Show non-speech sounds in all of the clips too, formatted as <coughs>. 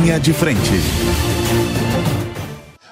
Linha de Frente.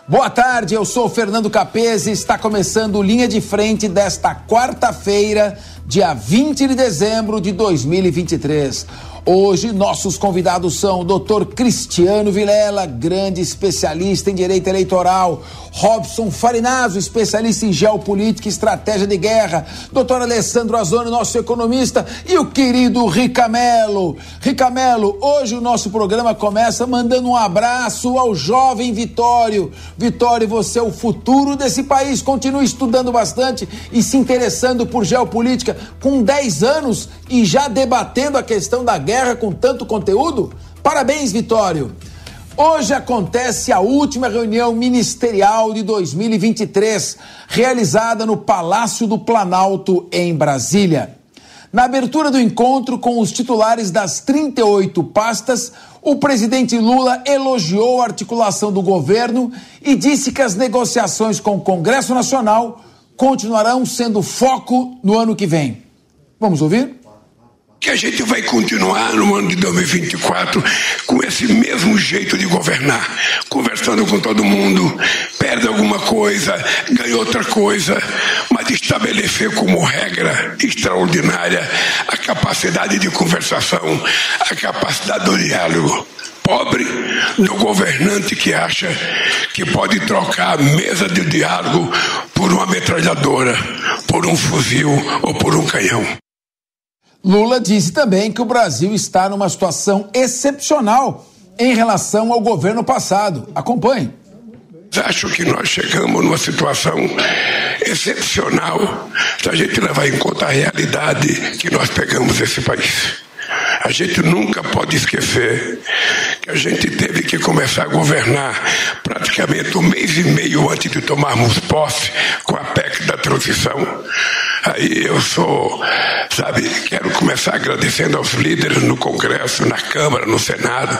Boa tarde, eu sou Fernando Capese está começando Linha de Frente desta quarta-feira, dia 20 de dezembro de 2023. Hoje, nossos convidados são o doutor Cristiano Vilela, grande especialista em direito eleitoral, Robson Farinazo, especialista em geopolítica e estratégia de guerra, doutor Alessandro Azoni, nosso economista, e o querido Ricamelo. Ricamelo, hoje o nosso programa começa mandando um abraço ao jovem Vitório. Vitório, você é o futuro desse país. Continue estudando bastante e se interessando por geopolítica com 10 anos e já debatendo a questão da guerra guerra com tanto conteúdo? Parabéns, Vitório! Hoje acontece a última reunião ministerial de 2023, realizada no Palácio do Planalto, em Brasília. Na abertura do encontro com os titulares das 38 pastas, o presidente Lula elogiou a articulação do governo e disse que as negociações com o Congresso Nacional continuarão sendo foco no ano que vem. Vamos ouvir? Que a gente vai continuar no ano de 2024 com esse mesmo jeito de governar, conversando com todo mundo, perde alguma coisa, ganha outra coisa, mas estabelecer como regra extraordinária a capacidade de conversação, a capacidade do diálogo. Pobre do governante que acha que pode trocar a mesa de diálogo por uma metralhadora, por um fuzil ou por um canhão. Lula disse também que o Brasil está numa situação excepcional em relação ao governo passado. Acompanhe. Acho que nós chegamos numa situação excepcional se a gente levar em conta a realidade que nós pegamos esse país. A gente nunca pode esquecer que a gente teve que começar a governar praticamente um mês e meio antes de tomarmos posse com a PEC da transição. Aí eu sou, sabe, quero começar agradecendo aos líderes no Congresso, na Câmara, no Senado,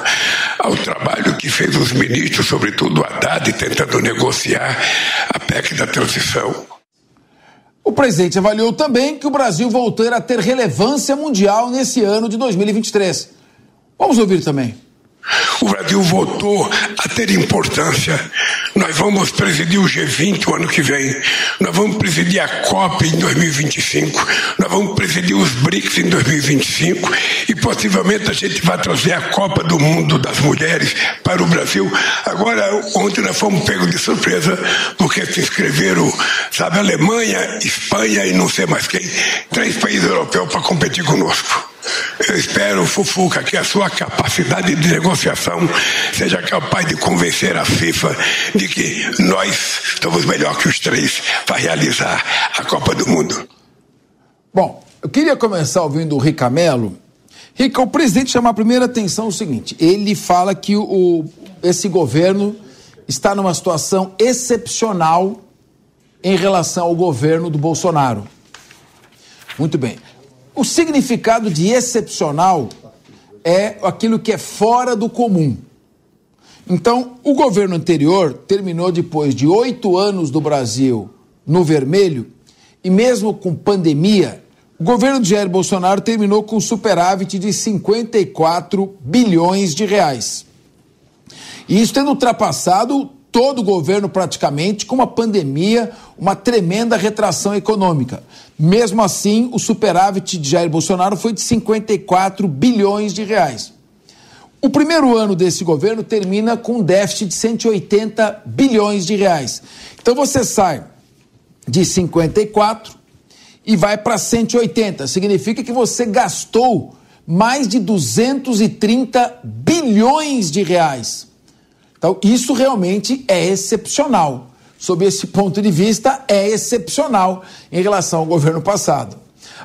ao trabalho que fez os ministros, sobretudo o Haddad, tentando negociar a PEC da transição. O presidente avaliou também que o Brasil voltará a ter relevância mundial nesse ano de 2023. Vamos ouvir também. O Brasil voltou a ter importância. Nós vamos presidir o G20 o ano que vem. Nós vamos presidir a COP em 2025. Nós vamos presidir os BRICS em 2025. E possivelmente a gente vai trazer a Copa do Mundo das Mulheres para o Brasil. Agora, ontem nós fomos pegos de surpresa porque se inscreveram, sabe, Alemanha, Espanha e não sei mais quem, três países europeus para competir conosco. Eu espero, Fufuca, que a sua capacidade de negociação seja capaz de convencer a FIFA de que nós estamos melhor que os três para realizar a Copa do Mundo. Bom, eu queria começar ouvindo o Ricamelo. Rica, o presidente chama a primeira atenção o seguinte: ele fala que o, esse governo está numa situação excepcional em relação ao governo do Bolsonaro. Muito bem. O significado de excepcional é aquilo que é fora do comum. Então, o governo anterior terminou depois de oito anos do Brasil no vermelho, e mesmo com pandemia, o governo de Jair Bolsonaro terminou com superávit de 54 bilhões de reais. E isso tendo ultrapassado todo o governo praticamente com uma pandemia, uma tremenda retração econômica. Mesmo assim, o superávit de Jair Bolsonaro foi de 54 bilhões de reais. O primeiro ano desse governo termina com um déficit de 180 bilhões de reais. Então você sai de 54 e vai para 180. Significa que você gastou mais de 230 bilhões de reais. Então, isso realmente é excepcional sob esse ponto de vista, é excepcional em relação ao governo passado.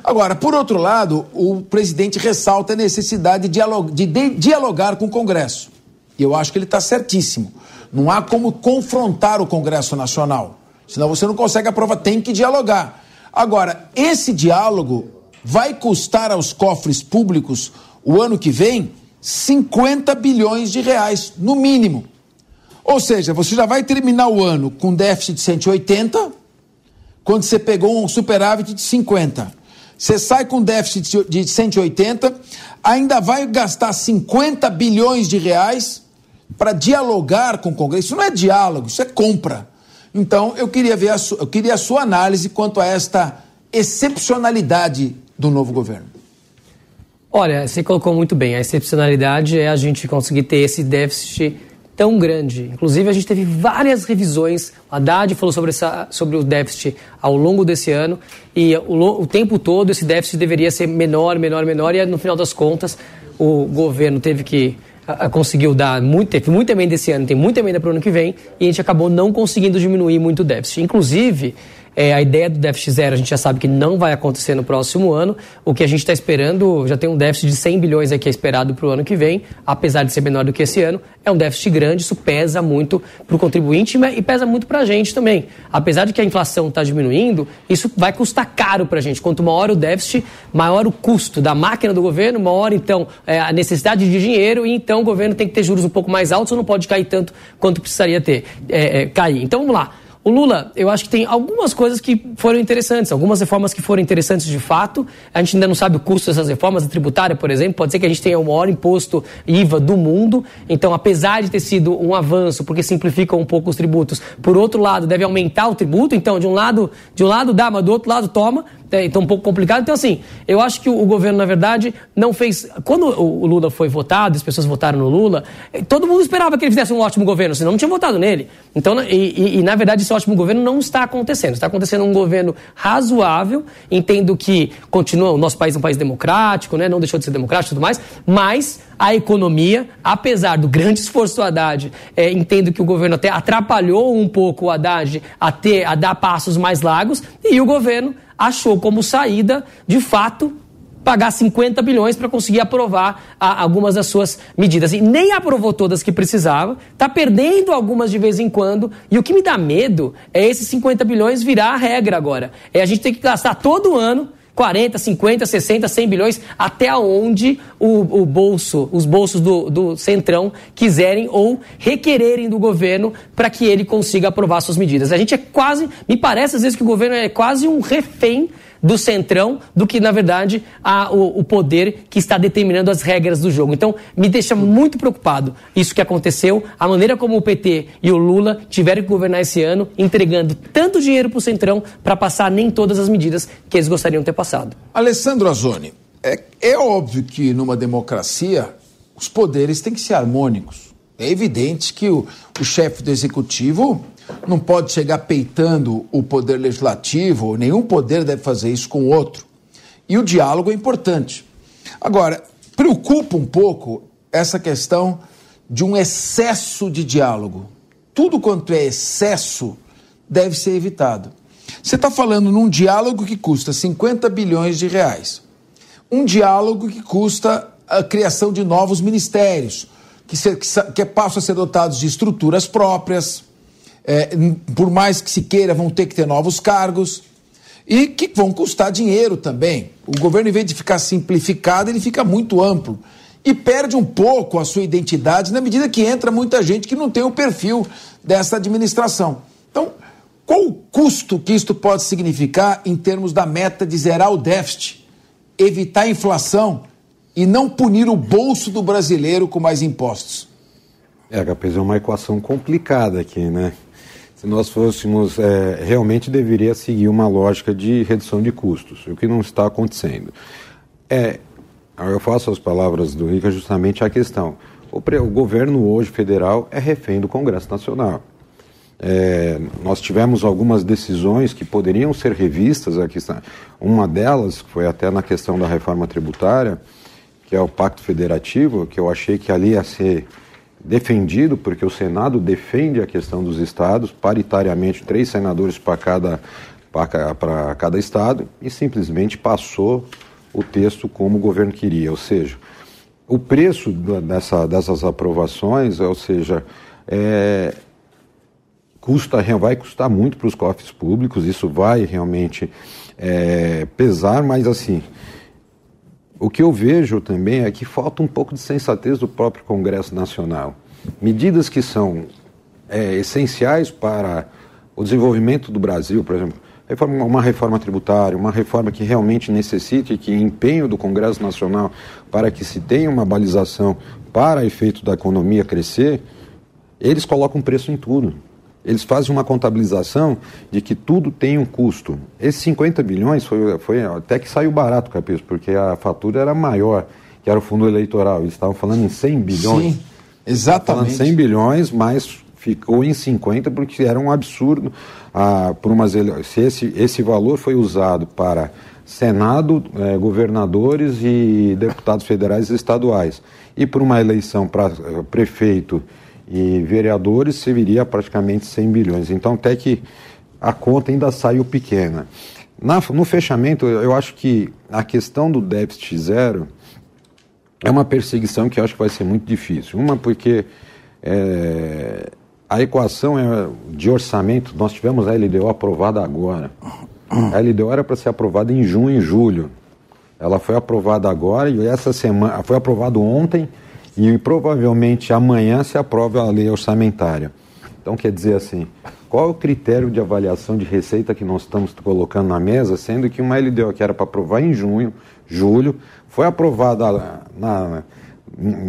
Agora, por outro lado, o presidente ressalta a necessidade de dialogar com o Congresso. E eu acho que ele está certíssimo. Não há como confrontar o Congresso Nacional. Senão você não consegue aprovar, tem que dialogar. Agora, esse diálogo vai custar aos cofres públicos o ano que vem 50 bilhões de reais, no mínimo. Ou seja, você já vai terminar o ano com déficit de 180, quando você pegou um superávit de 50. Você sai com déficit de 180, ainda vai gastar 50 bilhões de reais para dialogar com o Congresso. Isso não é diálogo, isso é compra. Então, eu queria ver a sua, eu queria a sua análise quanto a esta excepcionalidade do novo governo. Olha, você colocou muito bem. A excepcionalidade é a gente conseguir ter esse déficit tão grande. Inclusive, a gente teve várias revisões. A Haddad falou sobre, essa, sobre o déficit ao longo desse ano e o, o tempo todo esse déficit deveria ser menor, menor, menor. E no final das contas, o governo teve que conseguiu dar muito, teve muita emenda esse ano, tem muita emenda para o ano que vem, e a gente acabou não conseguindo diminuir muito o déficit. Inclusive, é, a ideia do déficit zero a gente já sabe que não vai acontecer no próximo ano. O que a gente está esperando, já tem um déficit de 100 bilhões aqui esperado para o ano que vem, apesar de ser menor do que esse ano. É um déficit grande, isso pesa muito para o contribuinte e pesa muito para a gente também. Apesar de que a inflação está diminuindo, isso vai custar caro para a gente. Quanto maior o déficit, maior o custo da máquina do governo, maior então é, a necessidade de dinheiro e então o governo tem que ter juros um pouco mais altos ou não pode cair tanto quanto precisaria ter, é, é, cair. Então vamos lá. O Lula, eu acho que tem algumas coisas que foram interessantes, algumas reformas que foram interessantes de fato. A gente ainda não sabe o custo dessas reformas, a tributária, por exemplo. Pode ser que a gente tenha o maior imposto IVA do mundo. Então, apesar de ter sido um avanço, porque simplifica um pouco os tributos, por outro lado, deve aumentar o tributo. Então, de um lado, de um lado dá, mas do outro lado toma. É, então, um pouco complicado. Então, assim, eu acho que o, governo, na verdade, não fez. Quando o, o, Lula foi votado, as pessoas votaram no Lula, eh, todo mundo esperava que ele fizesse um ótimo governo, senão não tinha votado nele. Então, e, e, e, na verdade, esse ótimo governo não está acontecendo. Está acontecendo um governo razoável. Entendo que continua, o nosso país é um país democrático, né? não deixou de ser democrático e tudo mais, mas a economia, apesar do grande esforço do Haddad, é, entendo que o governo até atrapalhou um pouco o Haddad a, ter, a dar passos mais largos, e o governo achou como saída, de fato, pagar 50 bilhões para conseguir aprovar a, algumas das suas medidas. E nem aprovou todas que precisava, está perdendo algumas de vez em quando. E o que me dá medo é esses 50 bilhões virar a regra agora. É a gente ter que gastar todo ano 40, 50, 60, 100 bilhões, até onde o, o bolso, os bolsos do, do Centrão quiserem ou requererem do governo para que ele consiga aprovar suas medidas. A gente é quase, me parece às vezes que o governo é quase um refém do centrão do que, na verdade, a, o, o, poder que está determinando as regras do jogo. Então, me deixa muito preocupado isso que aconteceu, a maneira como o PT e o Lula tiveram que governar esse ano, entregando tanto dinheiro para o centrão para passar nem todas as medidas que eles gostariam de ter passado. Alessandro Azoni, é, é óbvio que numa democracia os poderes têm que ser harmônicos. É evidente que o, o chefe do executivo não pode chegar peitando o poder legislativo, nenhum poder deve fazer isso com o outro. E o diálogo é importante. Agora, preocupa um pouco essa questão de um excesso de diálogo. Tudo quanto é excesso deve ser evitado. Você está falando num diálogo que custa 50 bilhões de reais. Um diálogo que custa a criação de novos ministérios, que, que, que passam a ser dotados de estruturas próprias, é, por mais que se queira, vão ter que ter novos cargos e que vão custar dinheiro também. O governo, em vez de ficar simplificado, ele fica muito amplo e perde um pouco a sua identidade na medida que entra muita gente que não tem o perfil dessa administração. Então, qual o custo que isto pode significar em termos da meta de zerar o déficit, evitar a inflação e não punir o bolso do brasileiro com mais impostos? É, HPZ é uma equação complicada aqui, né? Se nós fôssemos, é, realmente deveria seguir uma lógica de redução de custos, o que não está acontecendo. É, eu faço as palavras do Rica justamente a questão. O, o governo hoje federal é refém do Congresso Nacional. É, nós tivemos algumas decisões que poderiam ser revistas aqui. Uma delas foi até na questão da reforma tributária, que é o Pacto Federativo, que eu achei que ali ia ser defendido, porque o Senado defende a questão dos estados, paritariamente, três senadores para cada para cada estado e simplesmente passou o texto como o governo queria, ou seja, o preço dessa, dessas aprovações, ou seja, é, custa, vai custar muito para os cofres públicos, isso vai realmente é, pesar, mas assim, o que eu vejo também é que falta um pouco de sensatez do próprio Congresso Nacional. Medidas que são é, essenciais para o desenvolvimento do Brasil, por exemplo, reforma, uma reforma tributária, uma reforma que realmente necessite que empenho do Congresso Nacional para que se tenha uma balização para efeito da economia crescer, eles colocam preço em tudo. Eles fazem uma contabilização de que tudo tem um custo. Esses 50 bilhões foi, foi até que saiu barato, Capítulo, porque a fatura era maior, que era o fundo eleitoral. Eles estavam falando em 100 bilhões. Sim, exatamente. Falando 100 bilhões, mas ficou em 50 porque era um absurdo. Ah, por umas, se esse, esse valor foi usado para Senado, eh, governadores e deputados federais e estaduais, e por uma eleição para eh, prefeito e vereadores, serviria praticamente 100 bilhões. Então, até que a conta ainda saiu pequena. Na, no fechamento, eu acho que a questão do déficit zero é uma perseguição que eu acho que vai ser muito difícil. Uma, porque é, a equação é de orçamento, nós tivemos a LDO aprovada agora. A LDO era para ser aprovada em junho e julho. Ela foi aprovada agora e essa semana foi aprovado ontem e provavelmente amanhã se aprova a lei orçamentária. Então quer dizer assim, qual é o critério de avaliação de receita que nós estamos colocando na mesa, sendo que uma LDO que era para aprovar em junho, julho, foi aprovada na,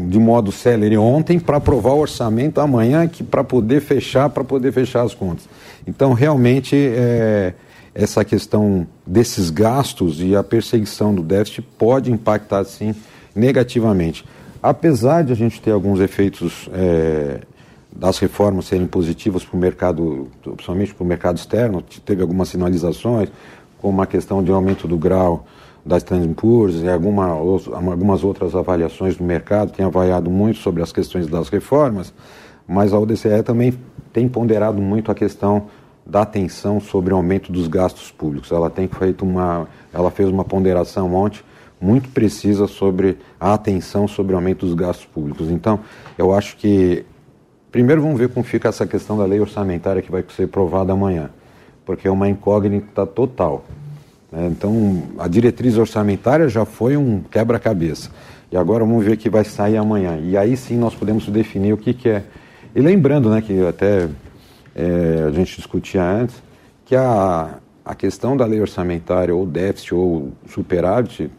de modo célere ontem para aprovar o orçamento amanhã que para poder fechar, para poder fechar as contas. Então, realmente, é, essa questão desses gastos e a perseguição do déficit pode impactar, sim, negativamente. Apesar de a gente ter alguns efeitos é, das reformas serem positivas para o mercado, principalmente para o mercado externo, teve algumas sinalizações, como a questão de aumento do grau da Standard e alguma, algumas outras avaliações do mercado têm avaliado muito sobre as questões das reformas, mas a ODCE também tem ponderado muito a questão da atenção sobre o aumento dos gastos públicos. Ela tem feito uma, ela fez uma ponderação ontem muito precisa sobre a atenção sobre o aumento dos gastos públicos. Então, eu acho que primeiro vamos ver como fica essa questão da lei orçamentária que vai ser aprovada amanhã, porque é uma incógnita total. Né? Então, a diretriz orçamentária já foi um quebra-cabeça. E agora vamos ver o que vai sair amanhã. E aí sim nós podemos definir o que, que é. E lembrando, né, que até é, a gente discutia antes, que a, a questão da lei orçamentária, ou déficit, ou superávit,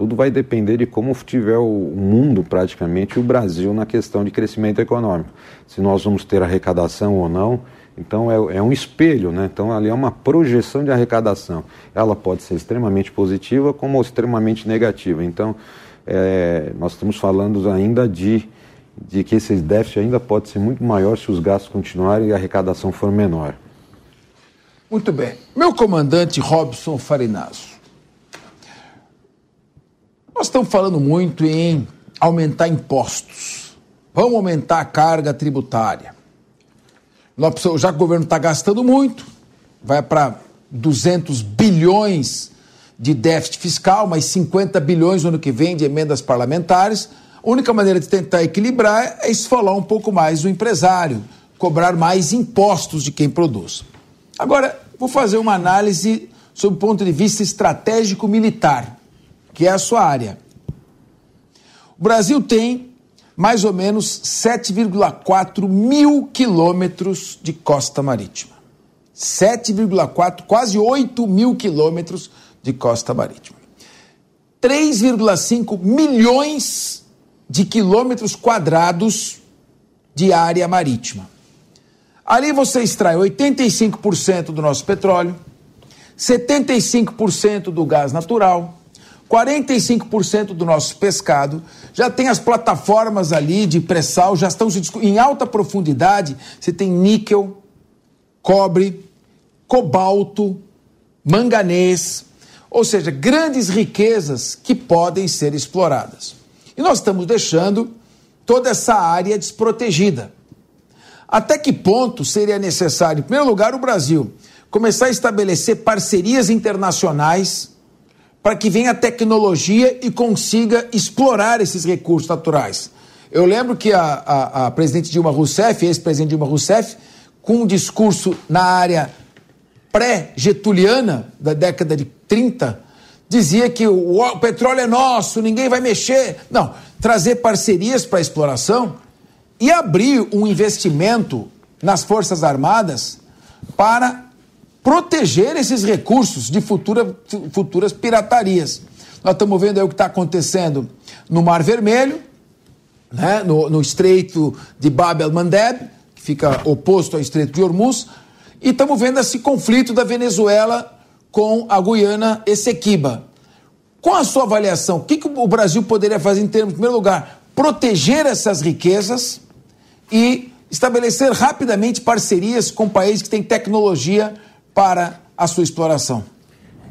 tudo vai depender de como tiver o mundo, praticamente, e o Brasil na questão de crescimento econômico. Se nós vamos ter arrecadação ou não, então é, é, um espelho, né? Então ali é uma projeção de arrecadação. Ela pode ser extremamente positiva como extremamente negativa. Então é, nós estamos falando ainda de, de que esse déficit ainda pode ser muito maior se os gastos continuarem e a arrecadação for menor. Muito bem. Meu comandante Robson Farinazo. Nós estamos falando muito em aumentar impostos. Vamos aumentar a carga tributária já que o governo está gastando muito, vai para 200 bilhões de déficit fiscal, mais 50 bilhões no ano que vem de emendas parlamentares. A única maneira de tentar equilibrar é esfolar um pouco mais o empresário, cobrar mais impostos de quem produz. Agora, vou fazer uma análise sob o ponto de vista estratégico militar, que é a sua área. O Brasil tem mais ou menos 7,4 mil quilômetros de costa marítima. 7,4, quase 8 mil quilômetros de costa marítima. 3,5 milhões de quilômetros quadrados de área marítima. Ali você extrai 85% do nosso petróleo, 75% do gás natural, 45% do nosso pescado, já tem as plataformas ali de pré-sal, já estão em alta profundidade, você tem níquel, cobre, cobalto, manganês, ou seja, grandes riquezas que podem ser exploradas. E nós estamos deixando toda essa área desprotegida. Até que ponto seria necessário, em primeiro lugar, o Brasil começar a estabelecer parcerias internacionais para que venha a tecnologia e consiga explorar esses recursos naturais. Eu lembro que a, a, a presidente Dilma Rousseff, ex-presidente Dilma Rousseff, com um discurso na área pré-getuliana da década de 30, dizia que o, o petróleo é nosso, ninguém vai mexer. Não, trazer parcerias para a exploração e abrir um investimento nas Forças Armadas para proteger esses recursos de futura, futuras piratarias. Nós estamos vendo aí o que está acontecendo no Mar Vermelho, né, no, no Estreito de Bab el-Mandeb, que fica oposto ao Estreito de Hormuz, e estamos vendo esse conflito da Venezuela com a Guiana Essequiba. Com a sua avaliação, o que, que o Brasil poderia fazer em termos, em primeiro lugar, proteger essas riquezas e estabelecer rapidamente parcerias com países que têm tecnologia para a sua exploração?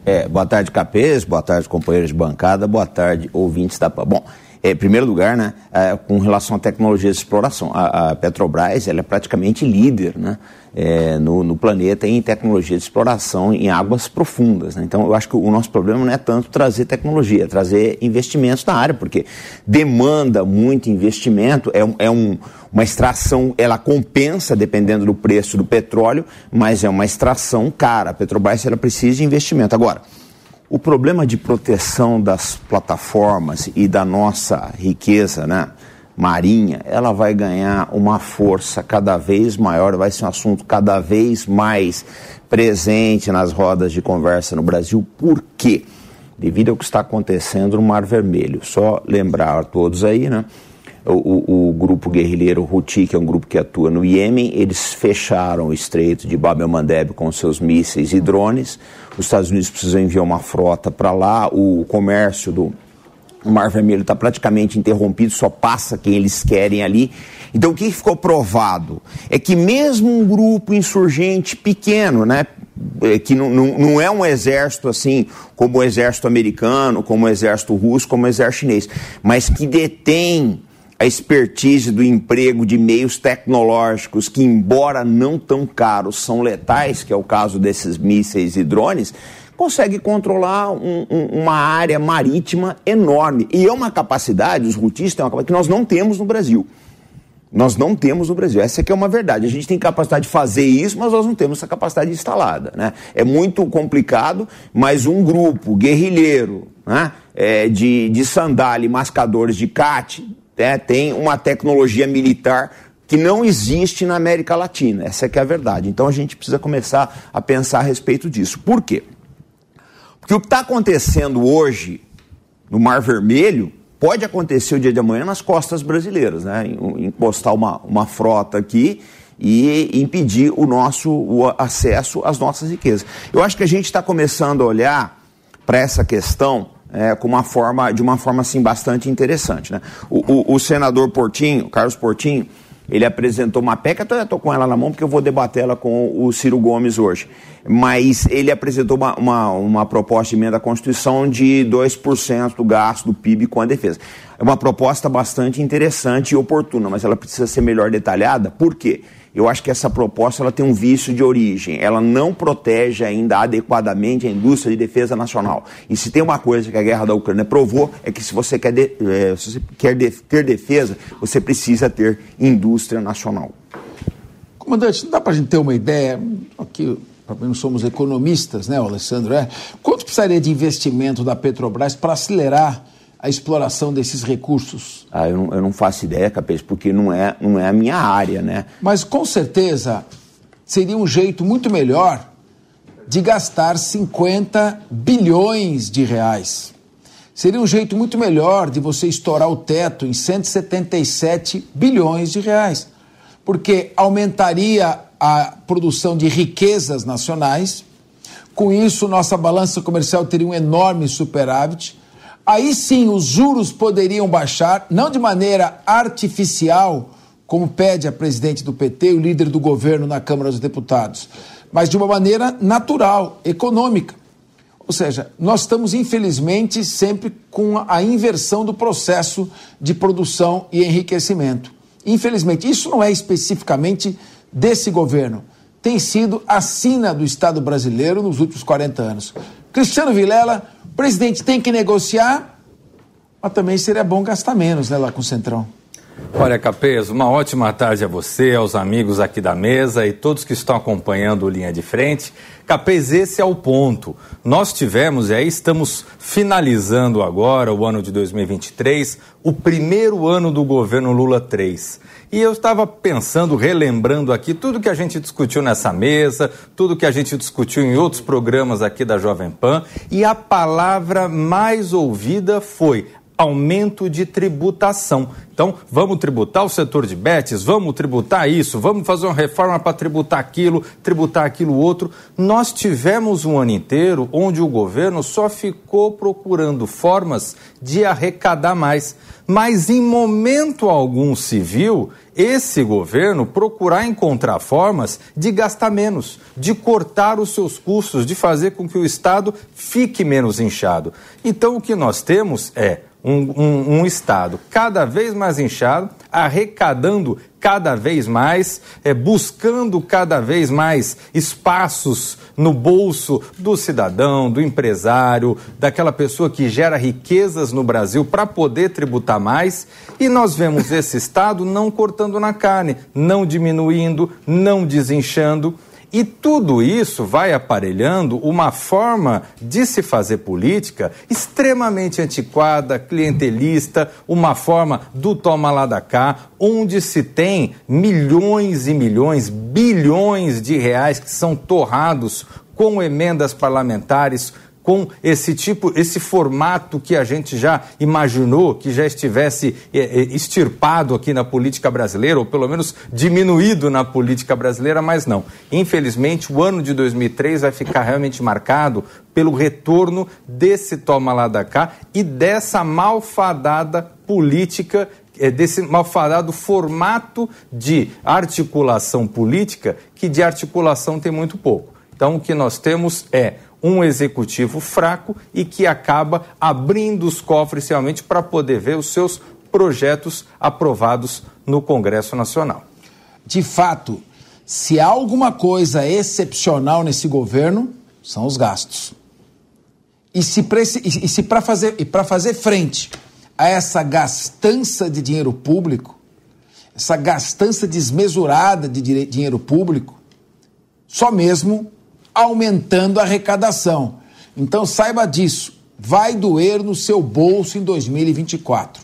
É, boa tarde, Capês, boa tarde, companheiros de bancada, boa tarde, ouvintes da... Bom, é, em primeiro lugar, né, é, com relação à tecnologia de exploração, a, Petrobras ela é praticamente líder né, é, no, no, planeta em tecnologia de exploração em águas profundas. Né? Então, eu acho que o nosso problema não é tanto trazer tecnologia, é trazer investimentos na área, porque demanda muito investimento, é, é um, uma extração, ela compensa dependendo do preço do petróleo, mas é uma extração cara. A Petrobras ela precisa de investimento. Agora, o problema de proteção das plataformas e da nossa riqueza né, marinha, ela vai ganhar uma força cada vez maior, vai ser um assunto cada vez mais presente nas rodas de conversa no Brasil. Por quê? Devido ao que está acontecendo no Mar Vermelho. Só lembrar a todos aí, né? O, o, o, grupo guerrilheiro Houthi, que é um grupo que atua no Iêmen, eles fecharam o estreito de Bab el-Mandeb com seus mísseis e drones. Os Estados Unidos precisam enviar uma frota para lá. O comércio do Mar Vermelho está praticamente interrompido, só passa quem eles querem ali. Então, o que ficou provado é que mesmo um grupo insurgente pequeno, né, é, que não, não, não, é um exército assim como o exército americano, como o exército russo, como o exército chinês, mas que detém a expertise do emprego de meios tecnológicos que, embora não tão caros, são letais, que é o caso desses mísseis e drones, consegue controlar um, um, uma área marítima enorme. E é uma capacidade, os rutistas têm uma capacidade que nós não temos no Brasil. Nós não temos no Brasil. Essa aqui é uma verdade. A gente tem capacidade de fazer isso, mas nós não temos essa capacidade instalada. Né? É muito complicado, mas um grupo guerrilheiro né, é, de, de sandália e mascadores de CAT né, tem uma tecnologia militar que não existe na América Latina. Essa é que é a verdade. Então a gente precisa começar a pensar a respeito disso. Por quê? Porque o que está acontecendo hoje no Mar Vermelho pode acontecer o dia de amanhã nas costas brasileiras, né? Encostar uma, uma frota aqui e impedir o nosso o acesso às nossas riquezas. Eu acho que a gente está começando a olhar para essa questão é, com uma forma, de uma forma assim, bastante interessante. Né? O, o, o senador Portinho, Carlos Portinho, ele apresentou uma PEC, eu estou com ela na mão porque eu vou debater ela com o Ciro Gomes hoje. Mas ele apresentou uma, uma, uma proposta de emenda à Constituição de 2% do gasto do PIB com a defesa. É uma proposta bastante interessante e oportuna, mas ela precisa ser melhor detalhada. Por quê? Eu acho que essa proposta ela tem um vício de origem. Ela não protege ainda adequadamente a indústria de defesa nacional. E se tem uma coisa que a guerra da Ucrânia provou, é que se você quer, de, é, se você quer de, ter defesa, você precisa ter indústria nacional. Comandante, não dá para a gente ter uma ideia? Aqui, não somos economistas, né, Alessandro? É. Quanto precisaria de investimento da Petrobras para acelerar a exploração desses recursos? Ah, eu não, eu não faço ideia, Capês, porque não é, não é a minha área, né? Mas com certeza seria um jeito muito melhor de gastar 50 bilhões de reais. Seria um jeito muito melhor de você estourar o teto em 177 bilhões de reais, porque aumentaria a produção de riquezas nacionais. Com isso, nossa balança comercial teria um enorme superávit Aí sim os juros poderiam baixar, não de maneira artificial, como pede a presidente do PT, o líder do governo na Câmara dos Deputados, mas de uma maneira natural, econômica. Ou seja, nós estamos, infelizmente, sempre com a inversão do processo de produção e enriquecimento. Infelizmente, isso não é especificamente desse governo. tem sido a sina do Estado brasileiro nos últimos 40 anos. Cristiano Vilela, presidente tem que negociar, mas também seria bom gastar menos né, lá com o Centrão. Olha, Capês, uma ótima tarde a você, aos amigos aqui da mesa e todos que estão acompanhando o Linha de Frente. Capês, esse é o ponto. Nós tivemos, e aí estamos finalizando agora o ano de 2023, o primeiro ano do governo Lula 3. E eu estava pensando, relembrando aqui tudo que a gente discutiu nessa mesa, tudo que a gente discutiu em outros programas aqui da Jovem Pan, e a palavra mais ouvida foi aumento de tributação. Então, vamos tributar o setor de bets, vamos tributar isso, vamos fazer uma reforma para tributar aquilo, tributar aquilo outro. Nós tivemos um ano inteiro onde o governo só ficou procurando formas de arrecadar mais. Mas em momento algum se viu esse governo procurar encontrar formas de gastar menos, de cortar os seus custos, de fazer com que o Estado fique menos inchado. Então, o que nós temos é um, um, um, Estado cada vez mais inchado, arrecadando cada vez mais, é, buscando cada vez mais espaços no bolso do cidadão, do empresário, daquela pessoa que gera riquezas no Brasil para poder tributar mais. E nós vemos esse Estado não cortando na carne, não diminuindo, não desinchando. E tudo isso vai aparelhando uma forma de se fazer política extremamente antiquada, clientelista, uma forma do toma lá da cá, onde se tem milhões e milhões, bilhões de reais que são torrados com emendas parlamentares, com esse tipo, esse formato que a gente já imaginou que já estivesse é, é, extirpado aqui na política brasileira, ou pelo menos diminuído na política brasileira, mas não. Infelizmente, o ano de 2003 vai ficar realmente marcado pelo retorno desse toma lá da cá e dessa malfadada política é, desse malfadado formato de articulação política, que de articulação tem muito pouco. Então, o que nós temos é um executivo fraco e que acaba abrindo os cofres realmente para poder ver os seus projetos aprovados no Congresso Nacional. De fato, se há alguma coisa excepcional nesse governo, são os gastos. E se, e se para fazer, fazer frente a essa gastança de dinheiro público, essa gastança desmesurada de dinheiro público, só mesmo aumentando a arrecadação. Então saiba disso, vai doer no seu bolso em 2024.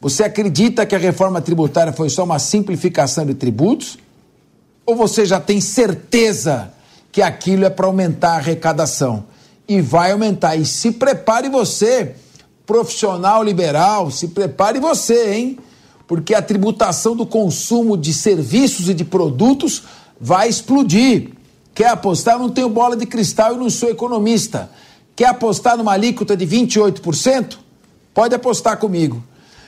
Você acredita que a reforma tributária foi só uma simplificação de tributos? Ou você já tem certeza que aquilo é para aumentar a arrecadação? E vai aumentar. E se prepare você, profissional liberal, se prepare você, hein? Porque a tributação do consumo de serviços e de produtos vai explodir. Quer apostar? Não tenho bola de cristal e não sou economista. Quer apostar numa alíquota de 28%? Pode apostar comigo.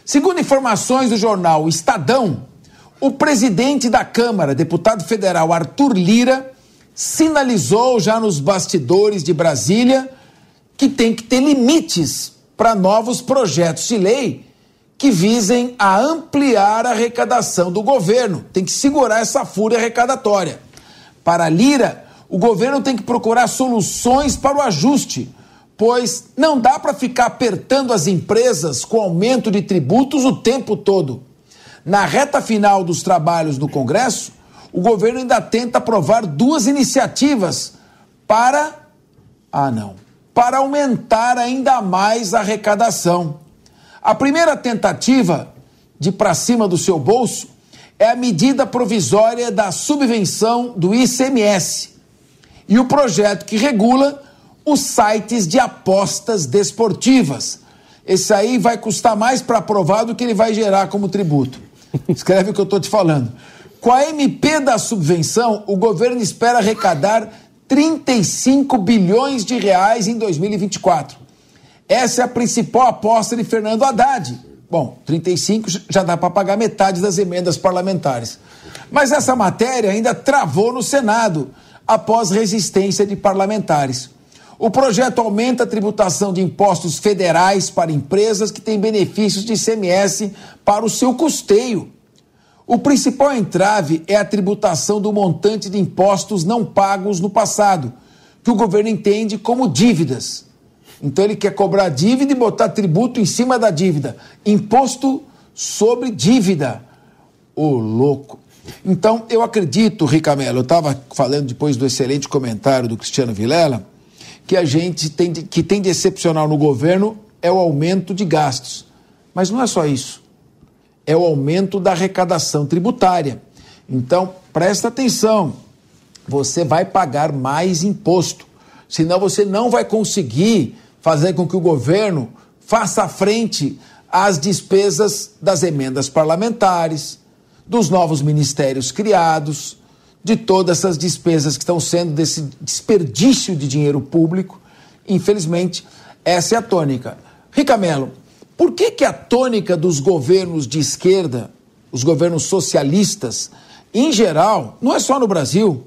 Segundo informações do jornal Estadão, o presidente da Câmara, deputado federal Arthur Lira, sinalizou já nos bastidores de Brasília que tem que ter limites para novos projetos de lei que visem a ampliar a arrecadação do governo. Tem que segurar essa fúria arrecadatória. Para Lira, o governo tem que procurar soluções para o ajuste, pois não dá para ficar apertando as empresas com aumento de tributos o tempo todo. Na reta final dos trabalhos no Congresso, o governo ainda tenta aprovar duas iniciativas para. Ah, não. Para aumentar ainda mais a arrecadação. A primeira tentativa de para cima do seu bolso é a medida provisória da subvenção do ICMS e o projeto que regula os sites de apostas desportivas. Esse aí vai custar mais para aprovar do que ele vai gerar como tributo. <laughs> Escreve o que eu estou te falando. Com a MP da subvenção, o governo espera arrecadar 35 bilhões de reais em 2024. Essa é a principal aposta de Fernando Haddad Bom, 35 já dá para pagar metade das emendas parlamentares. Mas essa matéria ainda travou no Senado, após resistência de parlamentares. O projeto aumenta a tributação de impostos federais para empresas que têm benefícios de ICMS para o seu custeio. O principal entrave é a tributação do montante de impostos não pagos no passado, que o governo entende como dívidas. Então ele quer cobrar dívida e botar tributo em cima da dívida. Imposto sobre dívida. Ô louco. Então eu acredito, Ricamelo, eu estava falando depois do excelente comentário do Cristiano Vilela, que a gente tem de, que tem de excepcional no governo é o aumento de gastos. Mas não é só isso. É o aumento da arrecadação tributária. Então, presta atenção. Você vai pagar mais imposto. Senão você não vai conseguir fazer com que o governo faça frente às despesas das emendas parlamentares, dos novos ministérios criados, de todas essas despesas que estão sendo desse desperdício de dinheiro público. Infelizmente, essa é a tônica. Ricamelo, por que, que a tônica dos governos de esquerda, os governos socialistas, em geral, não é só no Brasil,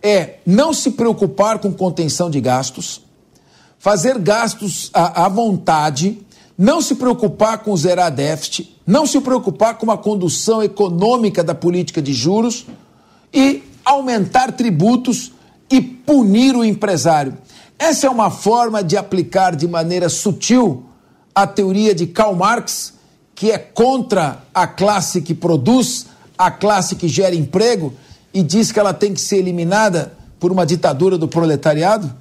é não se preocupar com contenção de gastos, fazer gastos à, à vontade, não se preocupar com zerar déficit, não se preocupar com a condução econômica da política de juros e aumentar tributos e punir o empresário. Essa é uma forma de aplicar de maneira sutil a teoria de Karl Marx, que é contra a classe que produz, a classe que gera emprego e diz que ela tem que ser eliminada por uma ditadura do proletariado?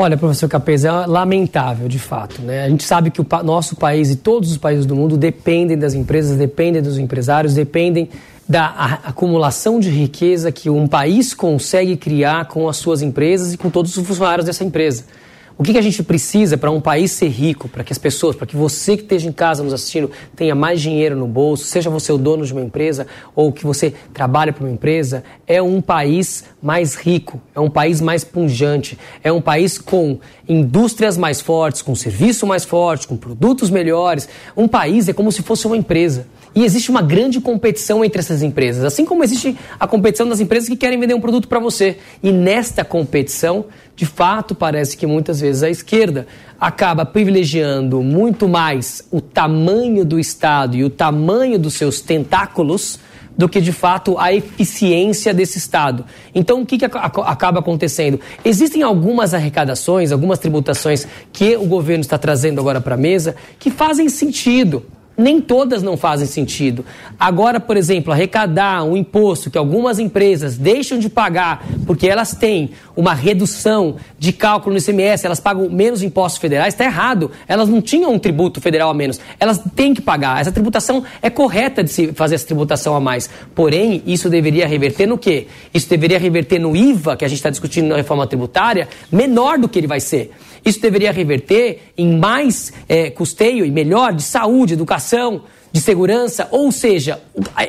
Olha, professor Capes, é lamentável, de fato. Né? A gente sabe que o nosso país e todos os países do mundo dependem das empresas, dependem dos empresários, dependem da acumulação de riqueza que um país consegue criar com as suas empresas e com todos os funcionários dessa empresa. O que, que a gente precisa para um país ser rico, para que as pessoas, para que você que esteja em casa nos assistindo tenha mais dinheiro no bolso, seja você o dono de uma empresa ou que você trabalhe para uma empresa, é um país mais rico, é um país mais punjante, é um país com indústrias mais fortes, com serviço mais forte, com produtos melhores. Um país é como se fosse uma empresa. E existe uma grande competição entre essas empresas, assim como existe a competição das empresas que querem vender um produto para você. E nesta competição, de fato, parece que muitas vezes a esquerda acaba privilegiando muito mais o tamanho do Estado e o tamanho dos seus tentáculos do que de fato a eficiência desse Estado. Então, o que, que acaba acontecendo? Existem algumas arrecadações, algumas tributações que o governo está trazendo agora para a mesa que fazem sentido nem todas não fazem sentido. Agora, por exemplo, arrecadar um imposto que algumas empresas deixam de pagar porque elas têm uma redução de cálculo no ICMS, elas pagam menos impostos federais, está errado. Elas não tinham um tributo federal a menos. Elas têm que pagar. Essa tributação é correta de se fazer essa tributação a mais. Porém, isso deveria reverter no quê? Isso deveria reverter no IVA, que a gente está discutindo na reforma tributária, menor do que ele vai ser. Isso deveria reverter em mais é, custeio e melhor de saúde, educação, de segurança, ou seja,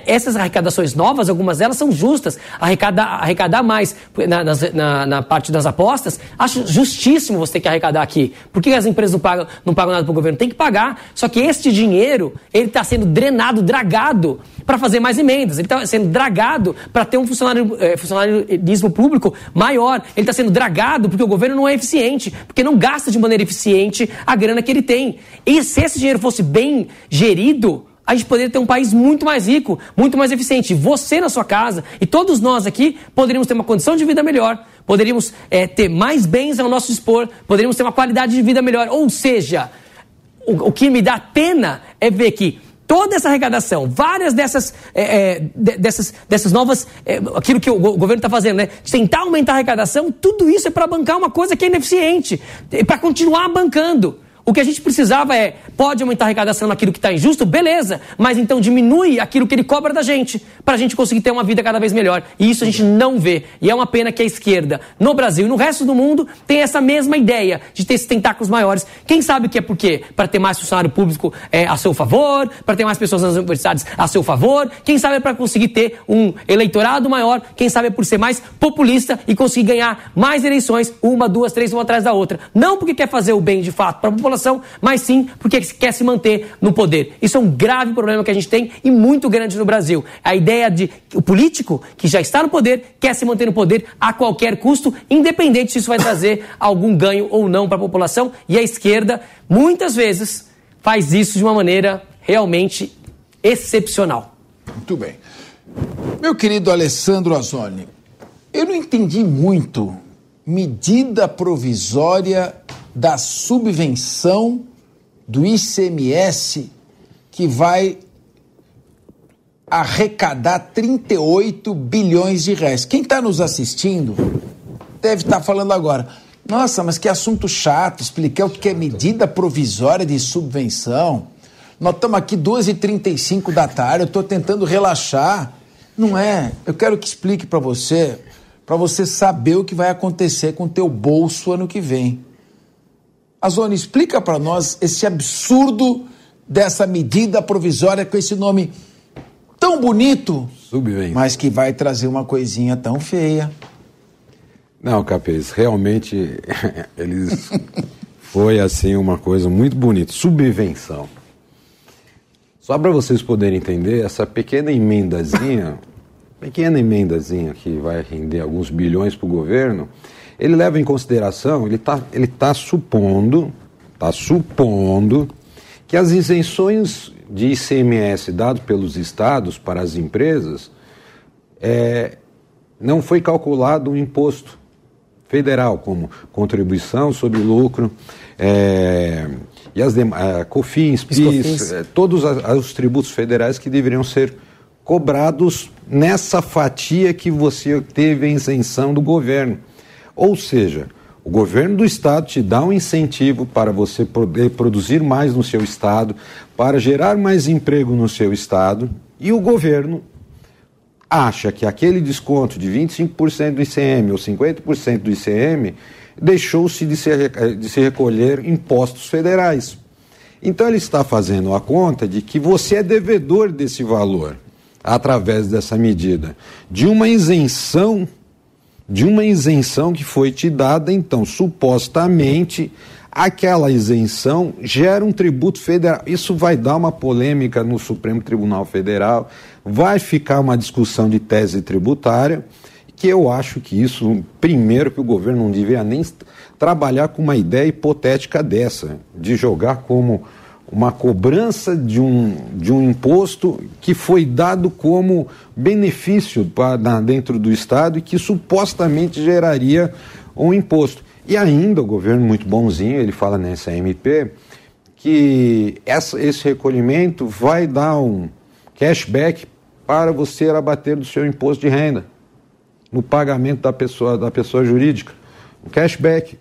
essas arrecadações novas, algumas delas são justas, arrecadar, arrecadar mais na, na, na, parte das apostas, acho justíssimo você ter que arrecadar aqui. Por que as empresas não pagam, não pagam nada para o governo? Tem que pagar, só que este dinheiro, ele está sendo drenado, dragado para fazer mais emendas, ele está sendo dragado para ter um funcionário, é, funcionarismo público maior, ele está sendo dragado porque o governo não é eficiente, porque não gasta de maneira eficiente a grana que ele tem. E se esse dinheiro fosse bem gerido, a gente poderia ter um país muito mais rico, muito mais eficiente. Você na sua casa e todos nós aqui poderíamos ter uma condição de vida melhor, poderíamos é, ter mais bens ao nosso dispor, poderíamos ter uma qualidade de vida melhor. Ou seja, o, o que me dá pena é ver que toda essa arrecadação, várias dessas, é, é, dessas, dessas novas, é, aquilo que o governo está fazendo, né? Tentar aumentar a arrecadação, tudo isso é para bancar uma coisa que é ineficiente, para continuar bancando. O que a gente precisava é, pode aumentar a arrecadação naquilo que está injusto? Beleza, mas então diminui aquilo que ele cobra da gente, para a gente conseguir ter uma vida cada vez melhor. E isso a gente não vê. E é uma pena que a esquerda, no Brasil e no resto do mundo, tem essa mesma ideia de ter esses tentáculos maiores. Quem sabe que é por quê? Para ter mais funcionário público é, a seu favor, para ter mais pessoas nas universidades a seu favor, quem sabe é para conseguir ter um eleitorado maior, quem sabe é por ser mais populista e conseguir ganhar mais eleições, uma, duas, três, uma atrás da outra. Não porque quer fazer o bem de fato para a população mas sim porque quer se manter no poder. Isso é um grave problema que a gente tem e muito grande no Brasil. A ideia de que o político que já está no poder quer se manter no poder a qualquer custo, independente se isso vai trazer <coughs> algum ganho ou não para a população. E a esquerda, muitas vezes, faz isso de uma maneira realmente excepcional. Muito bem. Meu querido Alessandro Azoni, eu não entendi muito medida provisória da subvenção do ICMS que vai arrecadar 38 bilhões de reais. Quem está nos assistindo deve estar tá falando agora. Nossa, mas que assunto chato, expliquei o que é medida provisória de subvenção. Nós estamos aqui 2h35 da tarde, eu estou tentando relaxar. Não é. Eu quero que explique para você, para você saber o que vai acontecer com o teu bolso ano que vem. Azone, explica para nós esse absurdo dessa medida provisória com esse nome tão bonito, mas que vai trazer uma coisinha tão feia. Não, Capês, realmente <laughs> eles foi assim uma coisa muito bonita, subvenção. Só para vocês poderem entender, essa pequena emendazinha, pequena emendazinha que vai render alguns bilhões para o governo, ele leva em consideração, ele está ele tá supondo, está supondo que as isenções de ICMS dado pelos estados para as empresas é, não foi calculado um imposto federal, como contribuição sobre lucro, é, e as demais, COFINS, PIS, é, todos os tributos federais que deveriam ser cobrados nessa fatia que você teve a isenção do governo. Ou seja, o governo do estado te dá um incentivo para você poder produzir mais no seu estado, para gerar mais emprego no seu estado, e o governo acha que aquele desconto de 25% do ICM ou 50% do ICM deixou-se de se, de se recolher impostos federais. Então ele está fazendo a conta de que você é devedor desse valor através dessa medida, de uma isenção, de uma isenção que foi te dada, então, supostamente aquela isenção gera um tributo federal. Isso vai dar uma polêmica no Supremo Tribunal Federal, vai ficar uma discussão de tese tributária, que eu acho que isso, primeiro, que o governo não devia nem trabalhar com uma ideia hipotética dessa, de jogar como uma cobrança de um, de um imposto que foi dado como benefício para dentro do Estado e que supostamente geraria um imposto. E ainda o governo, muito bonzinho, ele fala nessa MP, que essa, esse recolhimento vai dar um cashback para você abater do seu imposto de renda no pagamento da pessoa, da pessoa jurídica. Um cashback.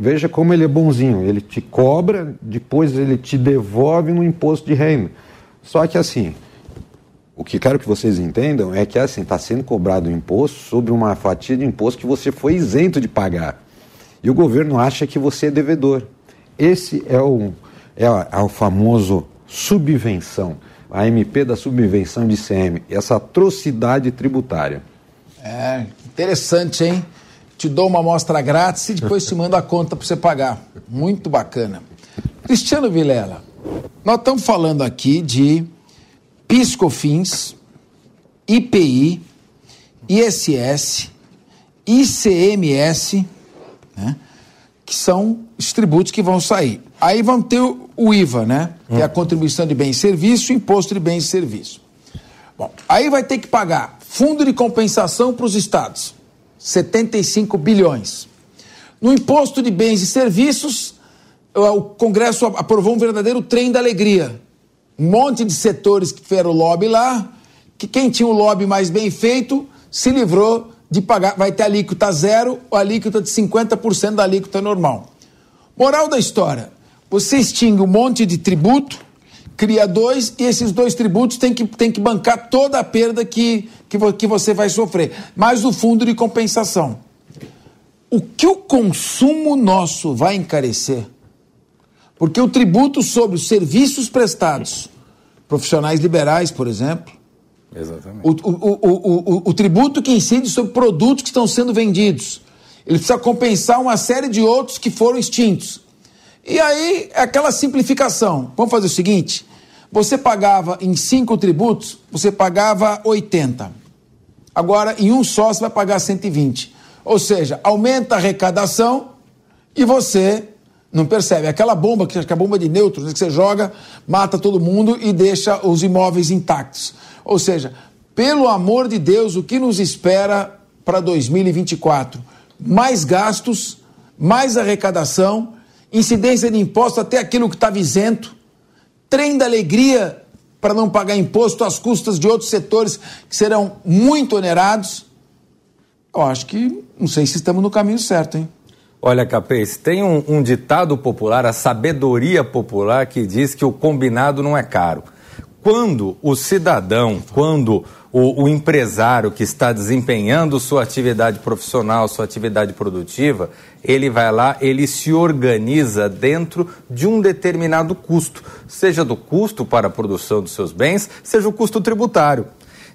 Veja como ele é bonzinho. Ele te cobra, depois ele te devolve no imposto de renda. Só que assim, o que quero que vocês entendam é que assim, está sendo cobrado imposto sobre uma fatia de imposto que você foi isento de pagar. E o governo acha que você é devedor. Esse é o, é, é o famoso subvenção, a MP da subvenção de ICM, essa atrocidade tributária. É, interessante, hein? Te dou uma amostra grátis e depois te mando a conta para você pagar. Muito bacana. Cristiano Vilela, nós estamos falando aqui de PiscoFins, IPI, ISS, ICMS, né? que são os tributos que vão sair. Aí vão ter o IVA, né? Que é a contribuição de bens e serviço, imposto de bens e serviço. Bom, aí vai ter que pagar fundo de compensação para os estados, 75 bilhões. No imposto de bens e serviços, o Congresso aprovou um verdadeiro trem da alegria. Um monte de setores que fizeram lobby lá, que quem tinha o lobby mais bem feito se livrou de pagar, vai ter alíquota zero ou alíquota de 50% da alíquota normal. Moral da história: você extingue um monte de tributo, cria dois, e esses dois tributos têm que, têm que bancar toda a perda que, que, que você vai sofrer, mais o fundo de compensação. O que o consumo nosso vai encarecer? Porque o tributo sobre os serviços prestados, profissionais liberais, por exemplo, Exatamente. o, o, o, o, o tributo que incide sobre produtos que estão sendo vendidos. Ele precisa compensar uma série de outros que foram extintos. E aí, aquela simplificação. Vamos fazer o seguinte: você pagava em cinco tributos, você pagava 80. Agora, em um só, você vai pagar 120. Ou seja, aumenta a arrecadação e você Não percebe. Aquela bomba, que é a bomba de nêutrons, que você joga, mata todo mundo e deixa os imóveis intactos. Ou seja, pelo amor de Deus, o que nos espera para 2024? Mais gastos, mais arrecadação, incidência de imposto até aquilo que estava isento, trem da alegria para não pagar imposto às custas de outros setores que serão muito onerados. Eu acho que não sei se estamos no caminho certo, hein? Olha, Capês, tem um, um, ditado popular, a sabedoria popular, que diz que o combinado não é caro. Quando o cidadão, quando o, o, empresário que está desempenhando sua atividade profissional, sua atividade produtiva, ele vai lá, ele se organiza dentro de um determinado custo, seja do custo para a produção dos seus bens, seja o custo tributário.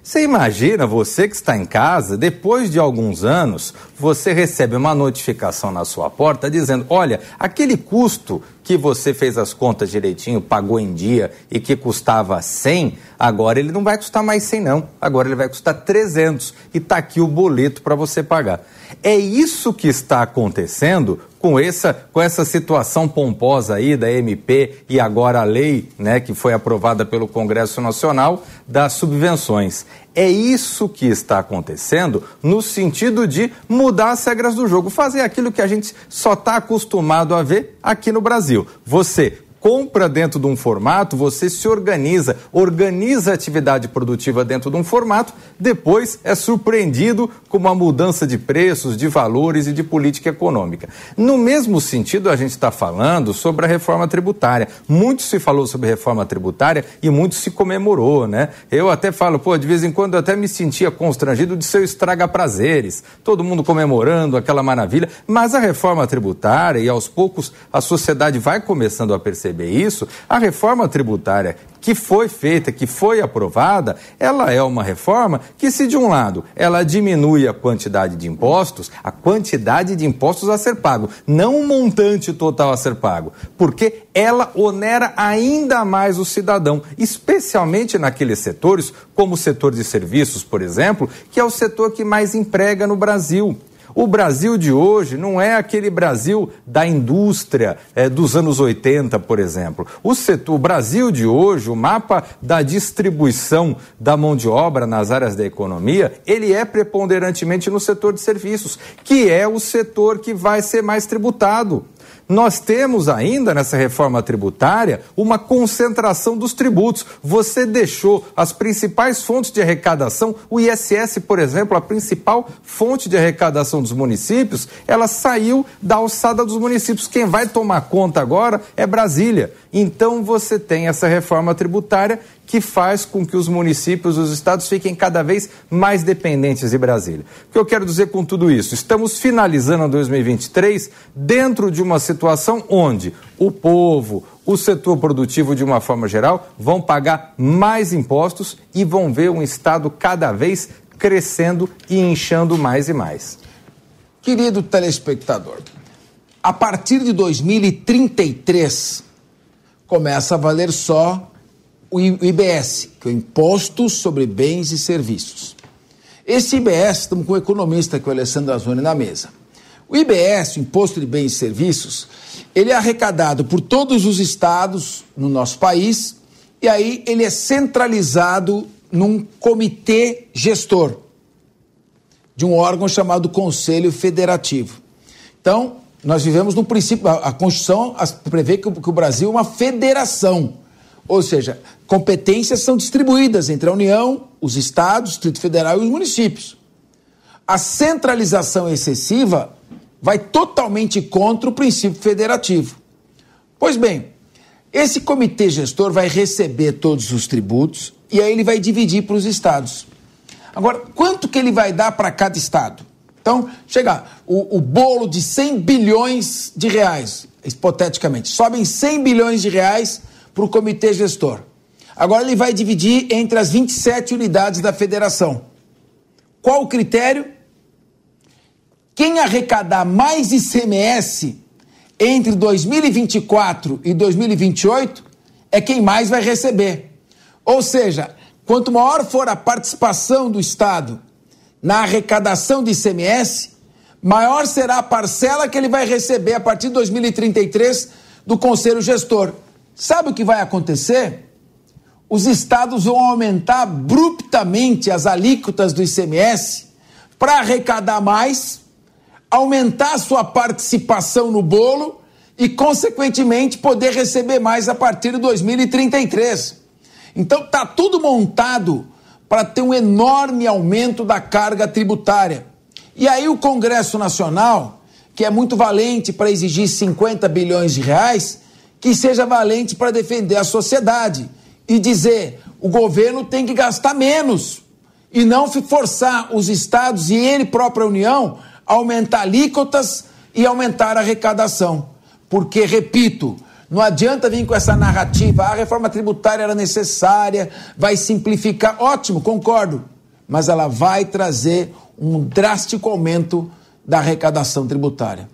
Você imagina, você que está em casa, depois de alguns anos, você recebe uma notificação na sua porta dizendo: olha, aquele custo que você fez as contas direitinho, pagou em dia e que custava 100, agora ele não vai custar mais 100 não, agora ele vai custar 300 e está aqui o boleto para você pagar. É isso que está acontecendo com essa, com essa situação pomposa aí da MP e agora a lei né, que foi aprovada pelo Congresso Nacional das subvenções. É isso que está acontecendo no sentido de mudar as regras do jogo, fazer aquilo que a gente só está acostumado a ver aqui no Brasil. Você compra dentro de um formato, você se organiza, organiza a atividade produtiva dentro de um formato, depois é surpreendido com uma mudança de preços, de valores e de política econômica. No mesmo sentido, a gente está falando sobre a reforma tributária. Muito se falou sobre reforma tributária e muito se comemorou, né? Eu até falo, pô, de vez em quando eu até me sentia constrangido de ser estraga prazeres, todo mundo comemorando aquela maravilha, mas a reforma tributária e aos poucos a sociedade vai começando a perceber perceber isso, a reforma tributária que foi feita, que foi aprovada, ela é uma reforma que, se de um lado ela diminui a quantidade de impostos, a quantidade de impostos a ser pago, não o montante total a ser pago, porque ela onera ainda mais o cidadão, especialmente naqueles setores, como o setor de serviços, por exemplo, que é o setor que mais emprega no Brasil. O Brasil de hoje não é aquele Brasil da indústria é, dos anos 80, por exemplo. O, setor, o Brasil de hoje, o mapa da distribuição da mão de obra nas áreas da economia, ele é preponderantemente no setor de serviços, que é o setor que vai ser mais tributado. Nós temos ainda nessa reforma tributária uma concentração dos tributos. Você deixou as principais fontes de arrecadação, o ISS, por exemplo, a principal fonte de arrecadação dos municípios, ela saiu da alçada dos municípios. Quem vai tomar conta agora é Brasília. Então você tem essa reforma tributária que faz com que os municípios, os estados fiquem cada vez mais dependentes de Brasília. O que eu quero dizer com tudo isso? Estamos finalizando 2023 dentro de uma situação onde o povo, o setor produtivo de uma forma geral, vão pagar mais impostos e vão ver um estado cada vez crescendo e inchando mais e mais. Querido telespectador, a partir de 2033 começa a valer só o IBS, que é o Imposto sobre Bens e Serviços. Esse IBS, estamos com o economista, que é o Alessandro Azoni, na mesa. O IBS, o Imposto de Bens e Serviços, ele é arrecadado por todos os estados no nosso país e aí ele é centralizado num comitê gestor de um órgão chamado Conselho Federativo. Então, nós vivemos no princípio, a, Constituição prevê que o Brasil é uma federação. Ou seja, competências são distribuídas entre a União, os estados, o Distrito Federal e os municípios. A centralização excessiva vai totalmente contra o princípio federativo. Pois bem, esse comitê gestor vai receber todos os tributos e aí ele vai dividir para os estados. Agora, quanto que ele vai dar para cada estado? Então, chega o, o, bolo de 100 bilhões de reais, hipoteticamente, sobem 100 bilhões de reais para o comitê gestor. Agora ele vai dividir entre as 27 unidades da federação. Qual o critério? Quem arrecadar mais ICMS entre 2024 e 2028 é quem mais vai receber. Ou seja, quanto maior for a participação do Estado na arrecadação de ICMS, maior será a parcela que ele vai receber a partir de 2033 do conselho gestor. Sabe o que vai acontecer? Os estados vão aumentar abruptamente as alíquotas do ICMS para arrecadar mais, aumentar sua participação no bolo e, consequentemente, poder receber mais a partir de 2033. Então, está tudo montado para ter um enorme aumento da carga tributária. E aí, o Congresso Nacional, que é muito valente para exigir 50 bilhões de reais, que seja valente para defender a sociedade e dizer o governo tem que gastar menos e não forçar os estados e ele própria União a aumentar alíquotas e aumentar a arrecadação. Porque, repito, não adianta vir com essa narrativa, a reforma tributária era necessária, vai simplificar. Ótimo, concordo. Mas ela vai trazer um drástico aumento da arrecadação tributária.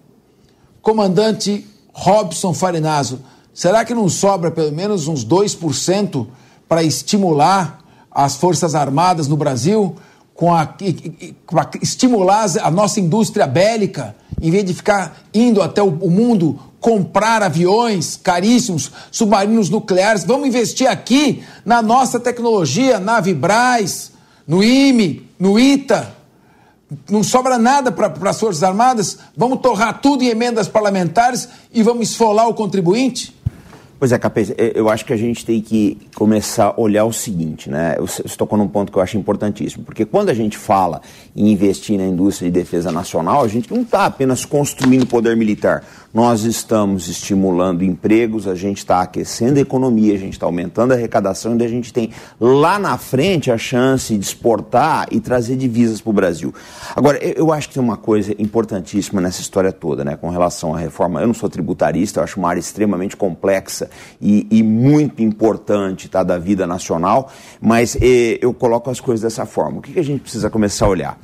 Comandante Robson Farinazo, será que não sobra pelo menos uns 2% para estimular as Forças Armadas no Brasil, com a, com a, estimular a nossa indústria bélica, em vez de ficar indo até o, o mundo comprar aviões caríssimos, submarinos nucleares. Vamos investir aqui na nossa tecnologia, na Vibraz, no IME, no ITA. Não sobra nada para as Forças Armadas. Vamos torrar tudo em emendas parlamentares e vamos esfolar o contribuinte? Pois é, Capês, eu acho que a gente tem que começar a olhar o seguinte, né? Você tocou num ponto que eu acho importantíssimo, porque quando a gente fala em investir na indústria de defesa nacional, a gente não está apenas construindo poder militar, nós estamos estimulando empregos, a gente está aquecendo a economia, a gente está aumentando a arrecadação e a gente tem lá na frente a chance de exportar e trazer divisas para o Brasil. Agora, eu acho que tem uma coisa importantíssima nessa história toda, né, com relação à reforma. Eu não sou tributarista, eu acho uma área extremamente complexa e, e muito importante tá, da vida nacional, mas e, eu coloco as coisas dessa forma. O que, que a gente precisa começar a olhar?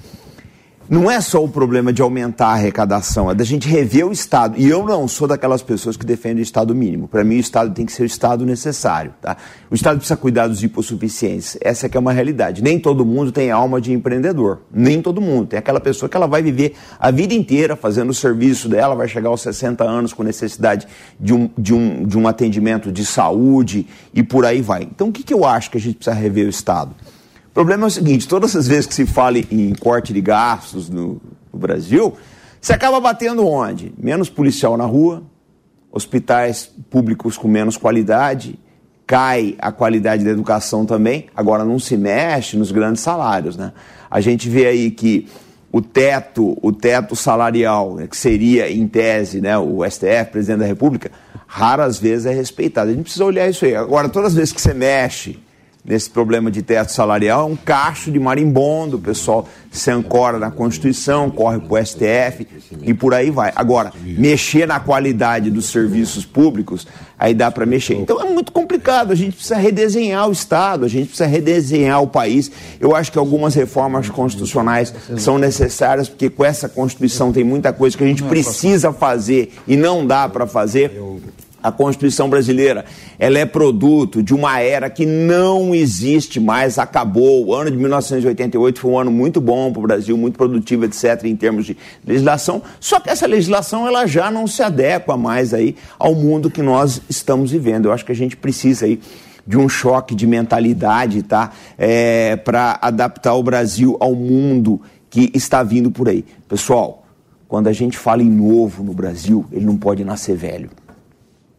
Não é só o problema de aumentar a arrecadação, é da gente rever o Estado. E eu não sou daquelas pessoas que defendem o Estado mínimo. Para mim, o Estado tem que ser o Estado necessário. Tá? O Estado precisa cuidar dos hipossuficientes. Essa é que é uma realidade. Nem todo mundo tem alma de empreendedor. Nem todo mundo. Tem aquela pessoa que ela vai viver a vida inteira fazendo o serviço dela, vai chegar aos 60 anos com necessidade de um, de um, de um atendimento de saúde e por aí vai. Então, o que, que eu acho que a gente precisa rever o Estado? O problema é o seguinte: todas as vezes que se fala em corte de gastos no, no Brasil, você acaba batendo onde? Menos policial na rua, hospitais públicos com menos qualidade, cai a qualidade da educação também. Agora não se mexe nos grandes salários, né? A gente vê aí que o teto, o teto salarial, né, que seria em tese, né, o STF, presidente da República, raras vezes é respeitado. A gente precisa olhar isso aí. Agora, todas as vezes que você mexe nesse problema de teto salarial é um cacho de marimbondo, o pessoal se ancora na Constituição, corre para o STF e por aí vai. Agora, mexer na qualidade dos serviços públicos, aí dá para mexer. Então é muito complicado, a gente precisa redesenhar o Estado, a gente precisa redesenhar o país. Eu acho que algumas reformas constitucionais são necessárias, porque com essa Constituição tem muita coisa que a gente precisa fazer e não dá para fazer. A Constituição brasileira, ela é produto de uma era que não existe mais, acabou. O ano de 1988 foi um ano muito bom para o Brasil, muito produtivo, etc., em termos de legislação. Só que essa legislação ela já não se adequa mais aí ao mundo que nós estamos vivendo. Eu acho que a gente precisa aí de um choque de mentalidade, tá? É, para adaptar o Brasil ao mundo que está vindo por aí. Pessoal, quando a gente fala em novo no Brasil, ele não pode nascer velho.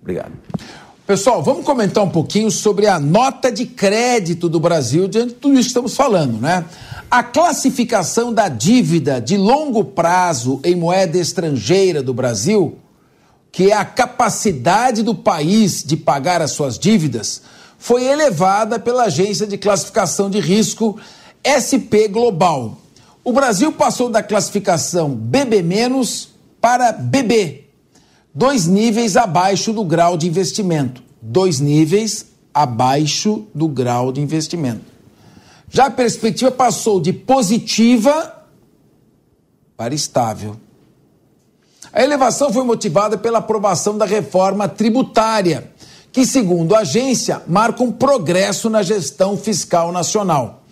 Obrigado. Pessoal, vamos comentar um pouquinho sobre a nota de crédito do Brasil diante de tudo isso que estamos falando, né? A classificação da dívida de longo prazo em moeda estrangeira do Brasil, que é a capacidade do país de pagar as suas dívidas, foi elevada pela agência de classificação de risco SP Global. O Brasil passou da classificação BB- para BB, dois níveis abaixo do grau de investimento. Dois níveis abaixo do grau de investimento. Já a perspectiva passou de positiva para estável. A elevação foi motivada pela aprovação da reforma tributária, que, segundo a agência, marca um progresso na gestão fiscal nacional.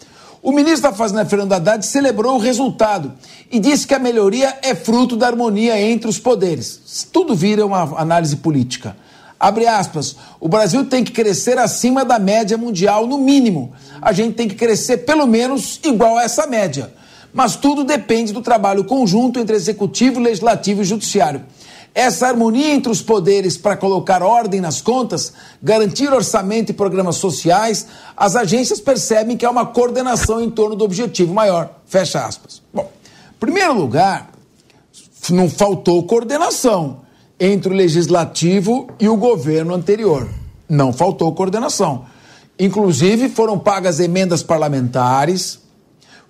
O ministro da Fazenda, Fernando Haddad, celebrou o resultado e disse que a melhoria é fruto da harmonia entre os poderes. Tudo vira uma análise política. Abre aspas, o Brasil tem que crescer acima da média mundial, no mínimo. A gente tem que crescer pelo menos igual a essa média. Mas tudo depende do trabalho conjunto entre executivo, legislativo e judiciário. Essa harmonia entre os poderes para colocar ordem nas contas, garantir orçamento e programas sociais, as agências percebem que há uma coordenação em torno do objetivo maior. Fecha aspas. Bom, em primeiro lugar, não faltou coordenação entre o legislativo e o governo anterior. Não faltou coordenação. Inclusive, foram pagas emendas parlamentares,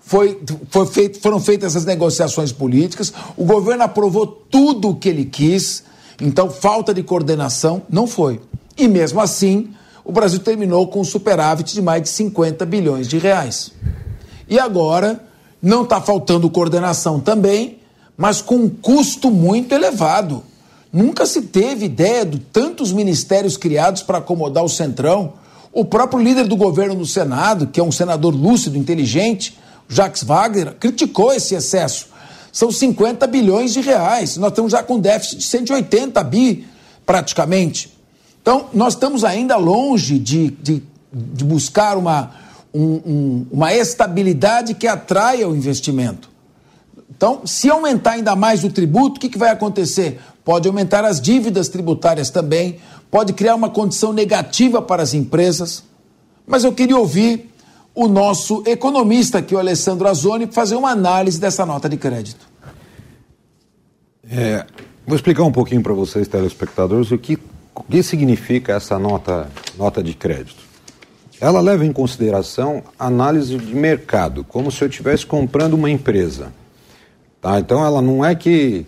foi, foi feito, foram feitas as negociações políticas, o governo aprovou tudo o que ele quis, então falta de coordenação não foi. E mesmo assim, o Brasil terminou com um superávit de mais de 50 bilhões de reais. E agora, não está faltando coordenação também, mas com um custo muito elevado. Nunca se teve ideia de tantos ministérios criados para acomodar o Centrão. O próprio líder do governo no Senado, que é um senador lúcido, inteligente, Jacques Wagner, criticou esse excesso. São 50 bilhões de reais. Nós estamos já com déficit de 180 bi, praticamente. Então, nós estamos ainda longe de, de, de buscar uma, um, um, uma estabilidade que atraia o investimento. Então, se aumentar ainda mais o tributo, o que, que vai acontecer? Pode aumentar as dívidas tributárias também, pode criar uma condição negativa para as empresas. Mas eu queria ouvir o nosso economista aqui, o Alessandro Azoni, fazer uma análise dessa nota de crédito. É, vou explicar um pouquinho para vocês, telespectadores, o que, o que significa essa nota, nota de crédito. Ela leva em consideração análise de mercado, como se eu estivesse comprando uma empresa. Tá? Então, ela não é que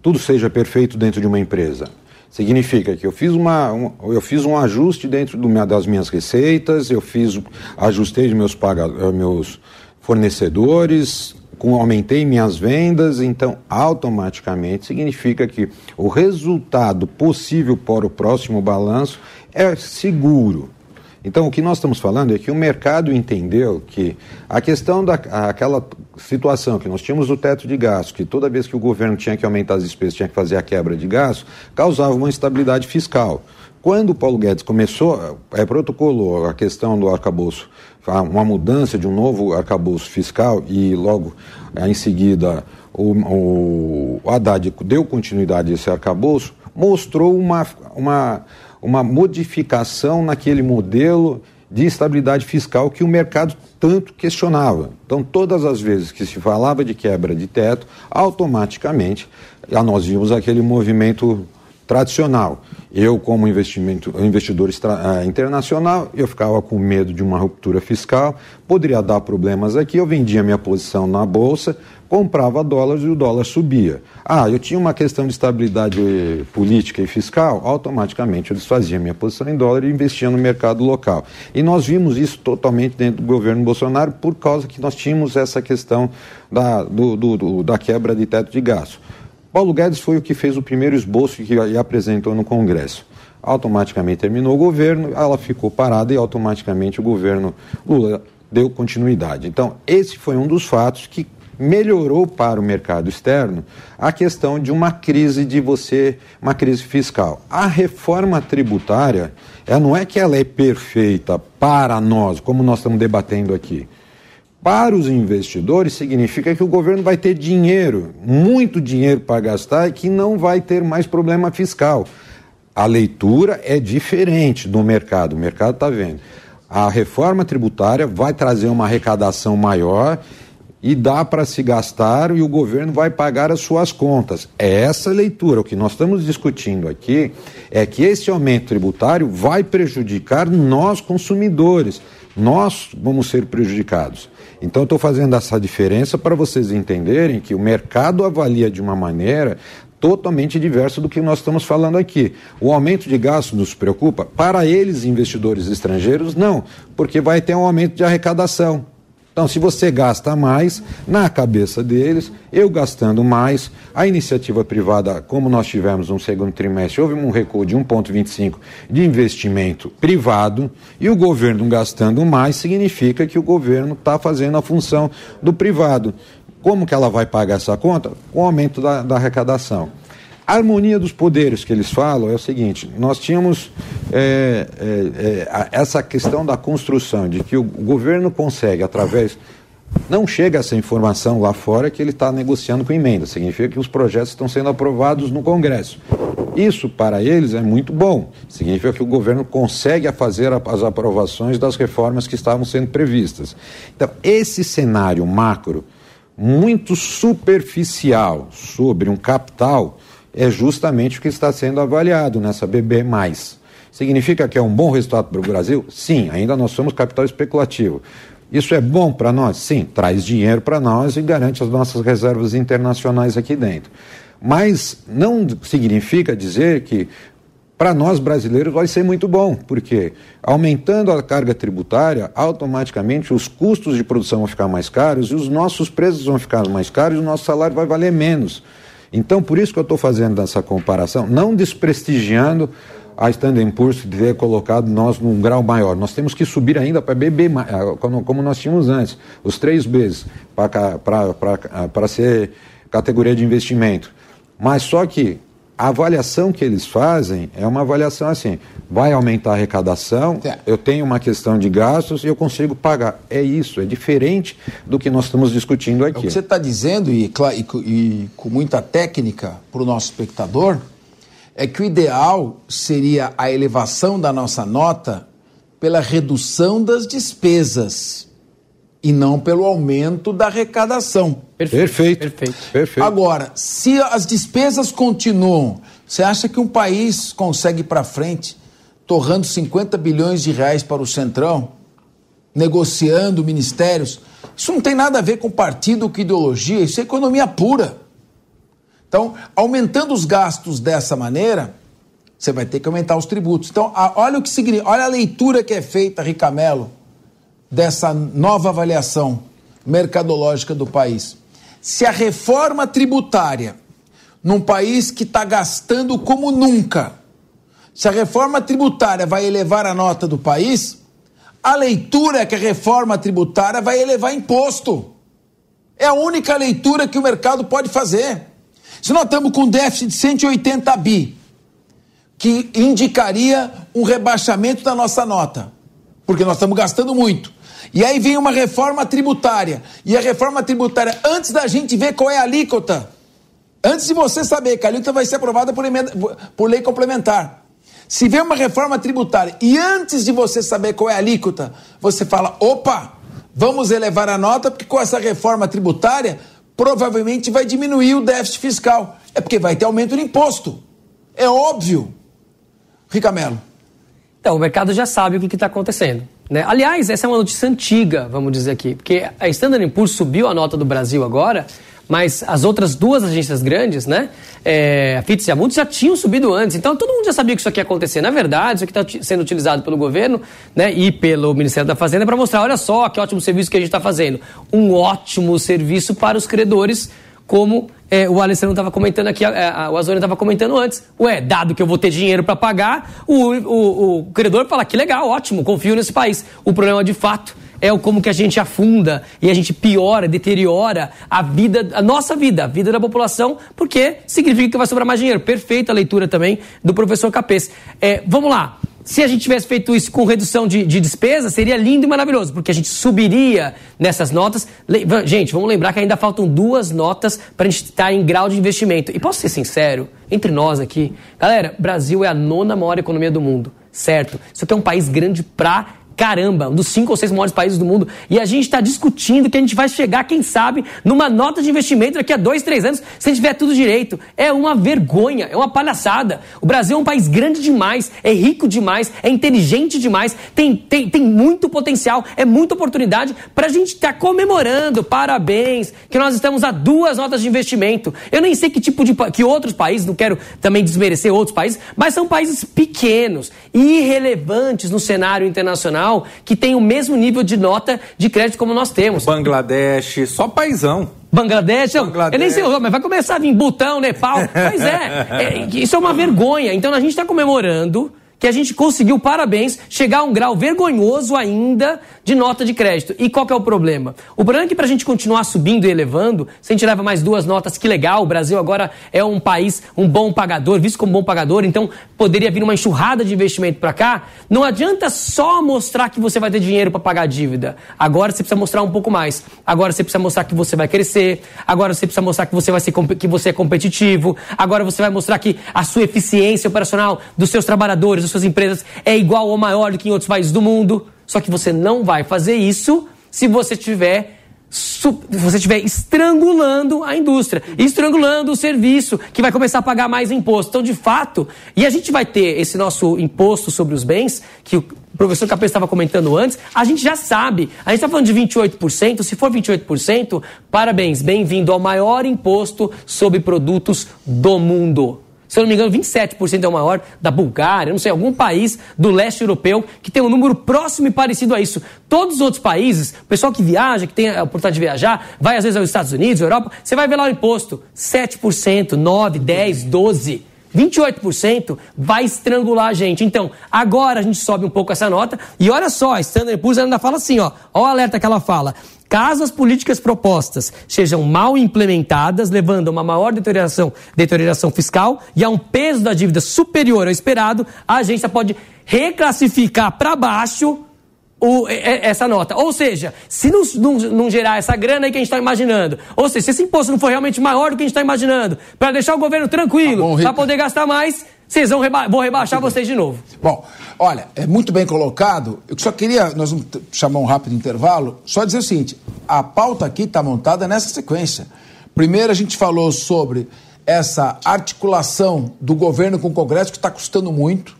tudo seja perfeito dentro de uma empresa. Significa que eu fiz, uma, um, eu fiz um ajuste dentro do, das minhas receitas, eu fiz, ajustei meus, paga, eh, meus fornecedores, com, aumentei minhas vendas, então automaticamente significa que o resultado possível para o próximo balanço é seguro. Então, o que nós estamos falando é que o mercado entendeu que a questão daquela situação que nós tínhamos o teto de gasto, que toda vez que o governo tinha que aumentar as despesas, tinha que fazer a quebra de gasto, causava uma instabilidade fiscal. Quando o Paulo Guedes começou, é, protocolou a questão do arcabouço, uma mudança de um novo arcabouço fiscal e logo é, em seguida o, o, o Haddad deu continuidade a esse arcabouço, mostrou uma, uma uma modificação naquele modelo de estabilidade fiscal que o mercado tanto questionava. Então, todas as vezes que se falava de quebra de teto, automaticamente nós vimos aquele movimento tradicional. Eu, como investimento, investidor uh, internacional, eu ficava com medo de uma ruptura fiscal, poderia dar problemas aqui, eu vendia minha posição na bolsa, comprava dólares e o dólar subia. Ah, eu tinha uma questão de estabilidade política e fiscal, automaticamente eu desfazia minha posição em dólar e investia no mercado local. E nós vimos isso totalmente dentro do governo Bolsonaro por causa que nós tínhamos essa questão da, do, do, do, da quebra de teto de gasto. Paulo Guedes foi o que fez o primeiro esboço que apresentou no Congresso. Automaticamente terminou o governo, ela ficou parada e automaticamente o governo Lula deu continuidade. Então, esse foi um dos fatos que melhorou para o mercado externo a questão de uma crise de você, uma crise fiscal. A reforma tributária, ela não é que ela é perfeita para nós, como nós estamos debatendo aqui. Para os investidores, significa que o governo vai ter dinheiro, muito dinheiro para gastar e que não vai ter mais problema fiscal. A leitura é diferente do mercado, o mercado está vendo. A reforma tributária vai trazer uma arrecadação maior e dá para se gastar e o governo vai pagar as suas contas. É essa leitura. O que nós estamos discutindo aqui é que esse aumento tributário vai prejudicar nós consumidores. Nós vamos ser prejudicados. Então, estou fazendo essa diferença para vocês entenderem que o mercado avalia de uma maneira totalmente diversa do que nós estamos falando aqui. O aumento de gastos nos preocupa? Para eles, investidores estrangeiros, não, porque vai ter um aumento de arrecadação. Então, se você gasta mais, na cabeça deles, eu gastando mais, a iniciativa privada, como nós tivemos no segundo trimestre, houve um recuo de 1,25 de investimento privado, e o governo gastando mais, significa que o governo está fazendo a função do privado. Como que ela vai pagar essa conta? Com o aumento da, da arrecadação. A harmonia dos poderes que eles falam é o seguinte: nós tínhamos é, é, é, essa questão da construção, de que o governo consegue, através. Não chega essa informação lá fora que ele está negociando com emenda, significa que os projetos estão sendo aprovados no Congresso. Isso, para eles, é muito bom, significa que o governo consegue fazer as aprovações das reformas que estavam sendo previstas. Então, esse cenário macro, muito superficial sobre um capital é justamente o que está sendo avaliado nessa BB. Significa que é um bom resultado para o Brasil? Sim, ainda nós somos capital especulativo. Isso é bom para nós? Sim, traz dinheiro para nós e garante as nossas reservas internacionais aqui dentro. Mas não significa dizer que para nós brasileiros vai ser muito bom, porque aumentando a carga tributária, automaticamente os custos de produção vão ficar mais caros e os nossos preços vão ficar mais caros e o nosso salário vai valer menos. Então, por isso que eu estou fazendo essa comparação, não desprestigiando a Standard Poor's ter colocado nós num grau maior. Nós temos que subir ainda para BB, como nós tínhamos antes, os três Bs, para ser categoria de investimento. Mas só que a avaliação que eles fazem é uma avaliação assim: vai aumentar a arrecadação, é. eu tenho uma questão de gastos e eu consigo pagar. É isso, é diferente do que nós estamos discutindo aqui. O que você está dizendo, e, e, e com muita técnica para o nosso espectador, é que o ideal seria a elevação da nossa nota pela redução das despesas e não pelo aumento da arrecadação. Perfeito. Perfeito. Perfeito. Agora, se as despesas continuam, você acha que um país consegue ir para frente torrando 50 bilhões de reais para o Centrão, negociando ministérios? Isso não tem nada a ver com partido ou com ideologia, isso é economia pura. Então, aumentando os gastos dessa maneira, você vai ter que aumentar os tributos. Então, olha o que significa, olha a leitura que é feita, Ricamelo dessa nova avaliação mercadológica do país. Se a reforma tributária, num país que está gastando como nunca, se a reforma tributária vai elevar a nota do país, a leitura é que a reforma tributária vai elevar imposto. É a única leitura que o mercado pode fazer. Se nós estamos com déficit de 180 bi, que indicaria um rebaixamento da nossa nota, porque nós estamos gastando muito. E aí vem uma reforma tributária. E a reforma tributária, antes da gente ver qual é a alíquota, antes de você saber que a alíquota vai ser aprovada por, emenda, por lei complementar. Se vem uma reforma tributária e antes de você saber qual é a alíquota, você fala: opa, vamos elevar a nota, porque com essa reforma tributária provavelmente vai diminuir o déficit fiscal. É porque vai ter aumento no imposto. É óbvio. Ricamelo. Então, o mercado já sabe o que está acontecendo. Né? Aliás, essa é uma notícia antiga, vamos dizer aqui, porque a Standard Poor's subiu a nota do Brasil agora, mas as outras duas agências grandes, né, é, a Fitz e a Moody's, já tinham subido antes. Então, todo mundo já sabia que isso aqui ia acontecer. Na verdade, isso aqui está sendo utilizado pelo governo né, e pelo Ministério da Fazenda para mostrar, olha só, que ótimo serviço que a gente está fazendo. Um ótimo serviço para os credores, como é, o Alessandro estava comentando aqui, a, a, o Azoni estava comentando antes. Ué, dado que eu vou ter dinheiro para pagar, o, o, o credor fala que legal, ótimo, confio nesse país. O problema de fato é o como que a gente afunda e a gente piora, deteriora a vida, a nossa vida, a vida da população, porque significa que vai sobrar mais dinheiro. Perfeita a leitura também do professor Capês. É, vamos lá. Se a gente tivesse feito isso com redução de, de despesa, seria lindo e maravilhoso, porque a gente subiria nessas notas. Gente, vamos lembrar que ainda faltam duas notas para a gente estar em grau de investimento. E posso ser sincero, entre nós aqui, galera, Brasil é a nona maior economia do mundo, certo? Isso aqui é um país grande pra Caramba, um dos cinco ou seis maiores países do mundo. E a gente está discutindo que a gente vai chegar, quem sabe, numa nota de investimento daqui a dois, três anos, se a gente tiver tudo direito. É uma vergonha, é uma palhaçada. O Brasil é um país grande demais, é rico demais, é inteligente demais, tem, tem, tem muito potencial, é muita oportunidade para a gente estar tá comemorando. Parabéns, que nós estamos a duas notas de investimento. Eu nem sei que tipo de. que outros países, não quero também desmerecer outros países, mas são países pequenos, irrelevantes no cenário internacional que tem o mesmo nível de nota de crédito como nós temos. Bangladesh, só paisão. Bangladesh, Bangladesh. Eu, nem sei, mas vai começar a vir Butão, Nepal. Pois é, <laughs> é isso é uma vergonha. Então a gente está comemorando que a gente conseguiu, parabéns, chegar a um grau vergonhoso ainda de nota de crédito. E qual que é o problema? O problema é que para a gente continuar subindo e elevando, se a gente leva mais duas notas, que legal, o Brasil agora é um país, um bom pagador, visto como bom pagador, então poderia vir uma enxurrada de investimento para cá. Não adianta só mostrar que você vai ter dinheiro para pagar a dívida. Agora você precisa mostrar um pouco mais. Agora você precisa mostrar que você vai crescer. Agora você precisa mostrar que você, vai ser, que você é competitivo. Agora você vai mostrar que a sua eficiência operacional dos seus trabalhadores, suas empresas é igual ou maior do que em outros países do mundo. Só que você não vai fazer isso se você tiver você estiver estrangulando a indústria, estrangulando o serviço, que vai começar a pagar mais imposto. Então, de fato, e a gente vai ter esse nosso imposto sobre os bens, que o professor Capês estava comentando antes, a gente já sabe. A gente está falando de 28%, se for 28%, parabéns, bem-vindo ao maior imposto sobre produtos do mundo. Se eu não me engano, 27% é o maior da Bulgária, não sei, algum país do leste europeu que tem um número próximo e parecido a isso. Todos os outros países, o pessoal que viaja, que tem a oportunidade de viajar, vai às vezes aos Estados Unidos, Europa, você vai ver lá o imposto: 7%, 9%, 10%, 12%. 28% vai estrangular a gente. Então, agora a gente sobe um pouco essa nota. E olha só, a Standard Poor's ainda fala assim, ó. Ó o alerta que ela fala. Caso as políticas propostas sejam mal implementadas, levando a uma maior deterioração, deterioração fiscal e a um peso da dívida superior ao esperado, a agência pode reclassificar para baixo o, essa nota. Ou seja, se não, não, não, gerar essa grana aí que a gente está imaginando, ou seja, se esse imposto não for realmente maior do que a gente está imaginando, para deixar o governo tranquilo, tá para poder gastar mais, vocês vão, reba vão rebaixar vocês de novo. Bom, olha, é muito bem colocado. Eu só queria, nós vamos chamar um rápido intervalo, só dizer o seguinte: a pauta aqui está montada nessa sequência. Primeiro a gente falou sobre essa articulação do governo com o Congresso, que está custando muito,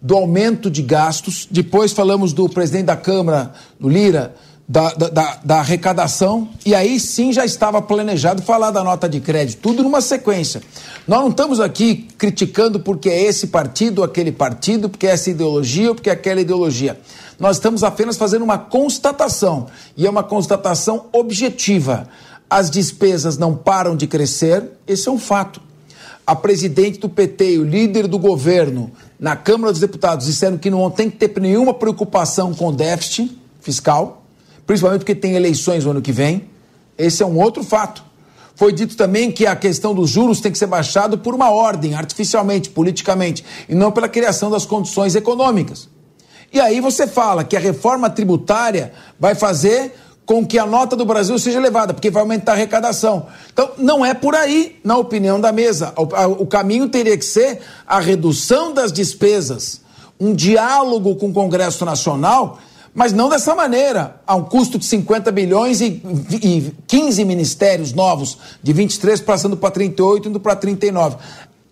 do aumento de gastos. Depois falamos do presidente da Câmara, do Lira, da, da, da, arrecadação, e aí sim já estava planejado falar da nota de crédito, tudo numa sequência. Nós não estamos aqui criticando porque é esse partido, aquele partido, porque é essa ideologia ou porque é aquela ideologia. Nós estamos apenas fazendo uma constatação, e é uma constatação objetiva. As despesas não param de crescer, esse é um fato. A presidente do PT e o líder do governo na Câmara dos Deputados disseram que não tem que ter nenhuma preocupação com déficit fiscal principalmente porque tem eleições no ano que vem. Esse é um outro fato. Foi dito também que a questão dos juros tem que ser baixado por uma ordem, artificialmente, politicamente, e não pela criação das condições econômicas. E aí você fala que a reforma tributária vai fazer com que a nota do Brasil seja elevada, porque vai aumentar a arrecadação. Então, não é por aí, na opinião da mesa. O, caminho teria que ser a redução das despesas, um diálogo com o Congresso Nacional mas não dessa maneira. Há um custo de 50 bilhões e, e 15 ministérios novos, de 23 passando para 38, indo para 39.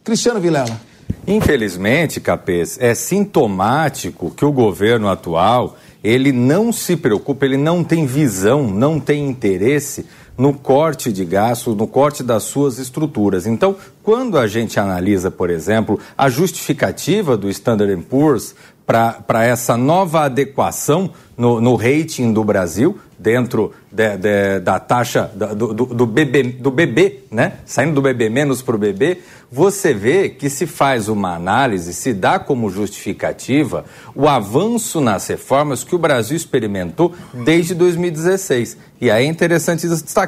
Cristiano Vilela. Infelizmente, Capês, é sintomático que o governo atual ele não se preocupa, ele não tem visão, não tem interesse no corte de gastos, no corte das suas estruturas. Então, quando a gente analisa, por exemplo, a justificativa do Standard Poor's para essa nova adequação no, no, rating do Brasil, dentro de, de, da taxa do, do, BB, do BB, né? saindo do BB menos para o BB, você vê que se faz uma análise, se dá como justificativa o avanço nas reformas que o Brasil experimentou desde 2016. E aí é interessante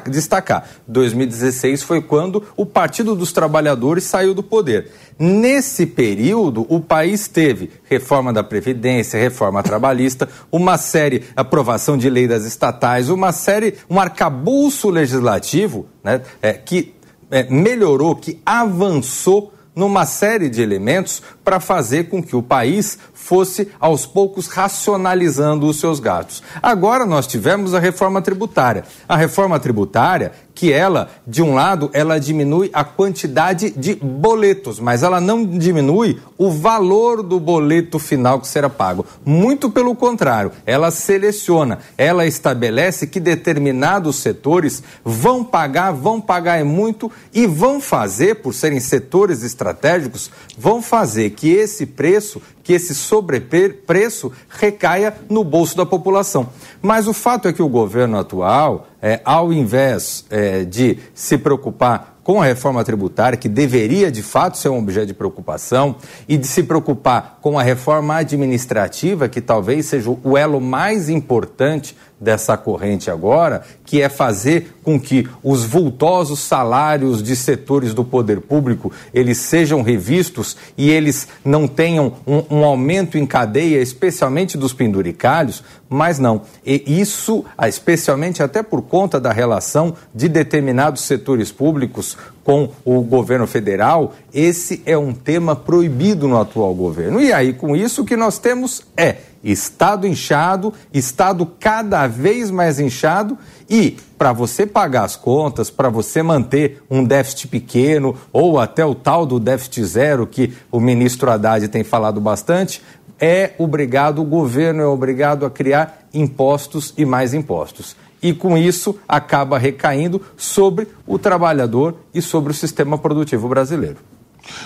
destacar: 2016 foi quando o Partido dos Trabalhadores saiu do poder. Nesse período, o país teve reforma da Previdência, reforma trabalhista, uma série, aprovação de lei das estatais, uma série, um arcabouço legislativo né, é, que é, melhorou, que avançou numa série de elementos para fazer com que o país fosse aos poucos racionalizando os seus gastos. Agora nós tivemos a reforma tributária. A reforma tributária que ela, de um lado, ela diminui a quantidade de boletos, mas ela não diminui o valor do boleto final que será pago. Muito pelo contrário, ela seleciona, ela estabelece que determinados setores vão pagar, vão pagar muito e vão fazer, por serem setores estratégicos, vão fazer que esse preço, que esse sobrepreço recaia no bolso da população. Mas o fato é que o governo atual, é, ao invés é, de se preocupar com a reforma tributária, que deveria de fato ser um objeto de preocupação, e de se preocupar com a reforma administrativa, que talvez seja o elo mais importante dessa corrente agora, que é fazer com que os vultosos salários de setores do poder público eles sejam revistos e eles não tenham um, um aumento em cadeia, especialmente dos penduricalhos, mas não. E isso, especialmente até por conta da relação de determinados setores públicos com o governo federal, esse é um tema proibido no atual governo. E aí, com isso, o que nós temos é Estado inchado, Estado cada vez mais inchado e para você pagar as contas, para você manter um déficit pequeno ou até o tal do déficit zero que o ministro Haddad tem falado bastante, é obrigado, o governo é obrigado a criar impostos e mais impostos. E com isso acaba recaindo sobre o trabalhador e sobre o sistema produtivo brasileiro.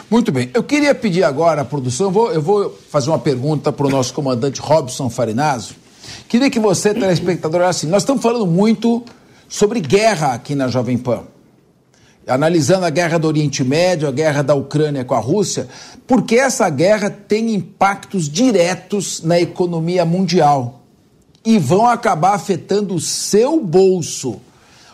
Muito bem. Eu queria pedir agora à produção, vou, eu vou fazer uma pergunta para o nosso comandante Robson Farinazzo. Queria que você, telespectador, assim, nós estamos falando muito sobre guerra aqui na Jovem Pan. Analisando a guerra do Oriente Médio, a guerra da Ucrânia com a Rússia, porque essa guerra tem impactos diretos na economia mundial e vão acabar afetando o seu bolso.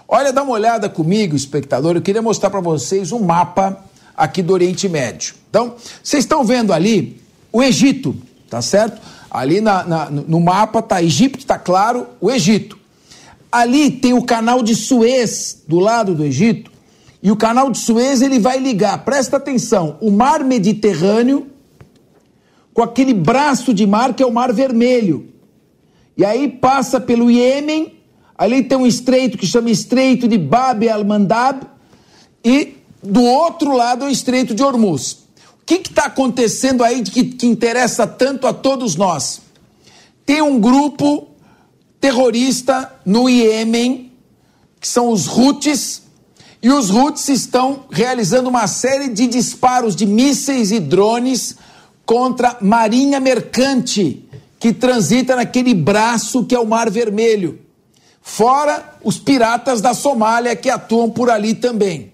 Olha, dá uma olhada comigo, espectador. Eu queria mostrar para vocês um mapa aqui do Oriente Médio. Então, vocês estão vendo ali o Egito, tá certo? Ali na, na, no mapa tá Egito, tá claro, o Egito. Ali tem o canal de Suez do lado do Egito, e o canal de Suez ele vai ligar, presta atenção, o mar Mediterrâneo com aquele braço de mar que é o Mar Vermelho. E aí passa pelo Iêmen, ali tem um estreito que chama Estreito de Bab el-Mandab, e do outro lado é o Estreito de Hormuz. O que está acontecendo aí que, que interessa tanto a todos nós? Tem um grupo terrorista no Iêmen, que são os Houthis, e os Houthis estão realizando uma série de disparos de mísseis e drones contra marinha mercante que transita naquele braço que é o Mar Vermelho. Fora os piratas da Somália que atuam por ali também.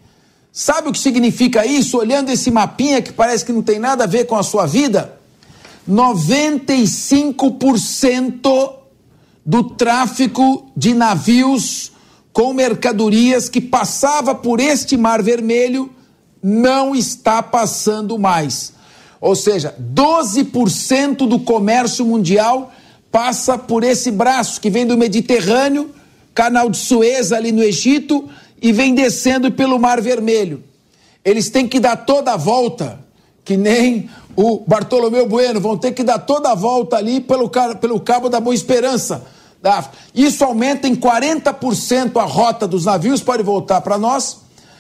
Sabe o que significa isso? Olhando esse mapinha que parece que não tem nada a ver com a sua vida, 95% do tráfico de navios com mercadorias que passava por este Mar Vermelho não está passando mais. Ou seja, 12% do comércio mundial passa por esse braço que vem do Mediterrâneo, Canal de Suez ali no Egito e vem descendo pelo Mar Vermelho. Eles têm que dar toda a volta, que nem o Bartolomeu Bueno, vão ter que dar toda a volta ali pelo, pelo Cabo da Boa Esperança. Isso aumenta em 40% a rota dos navios, pode voltar para nós.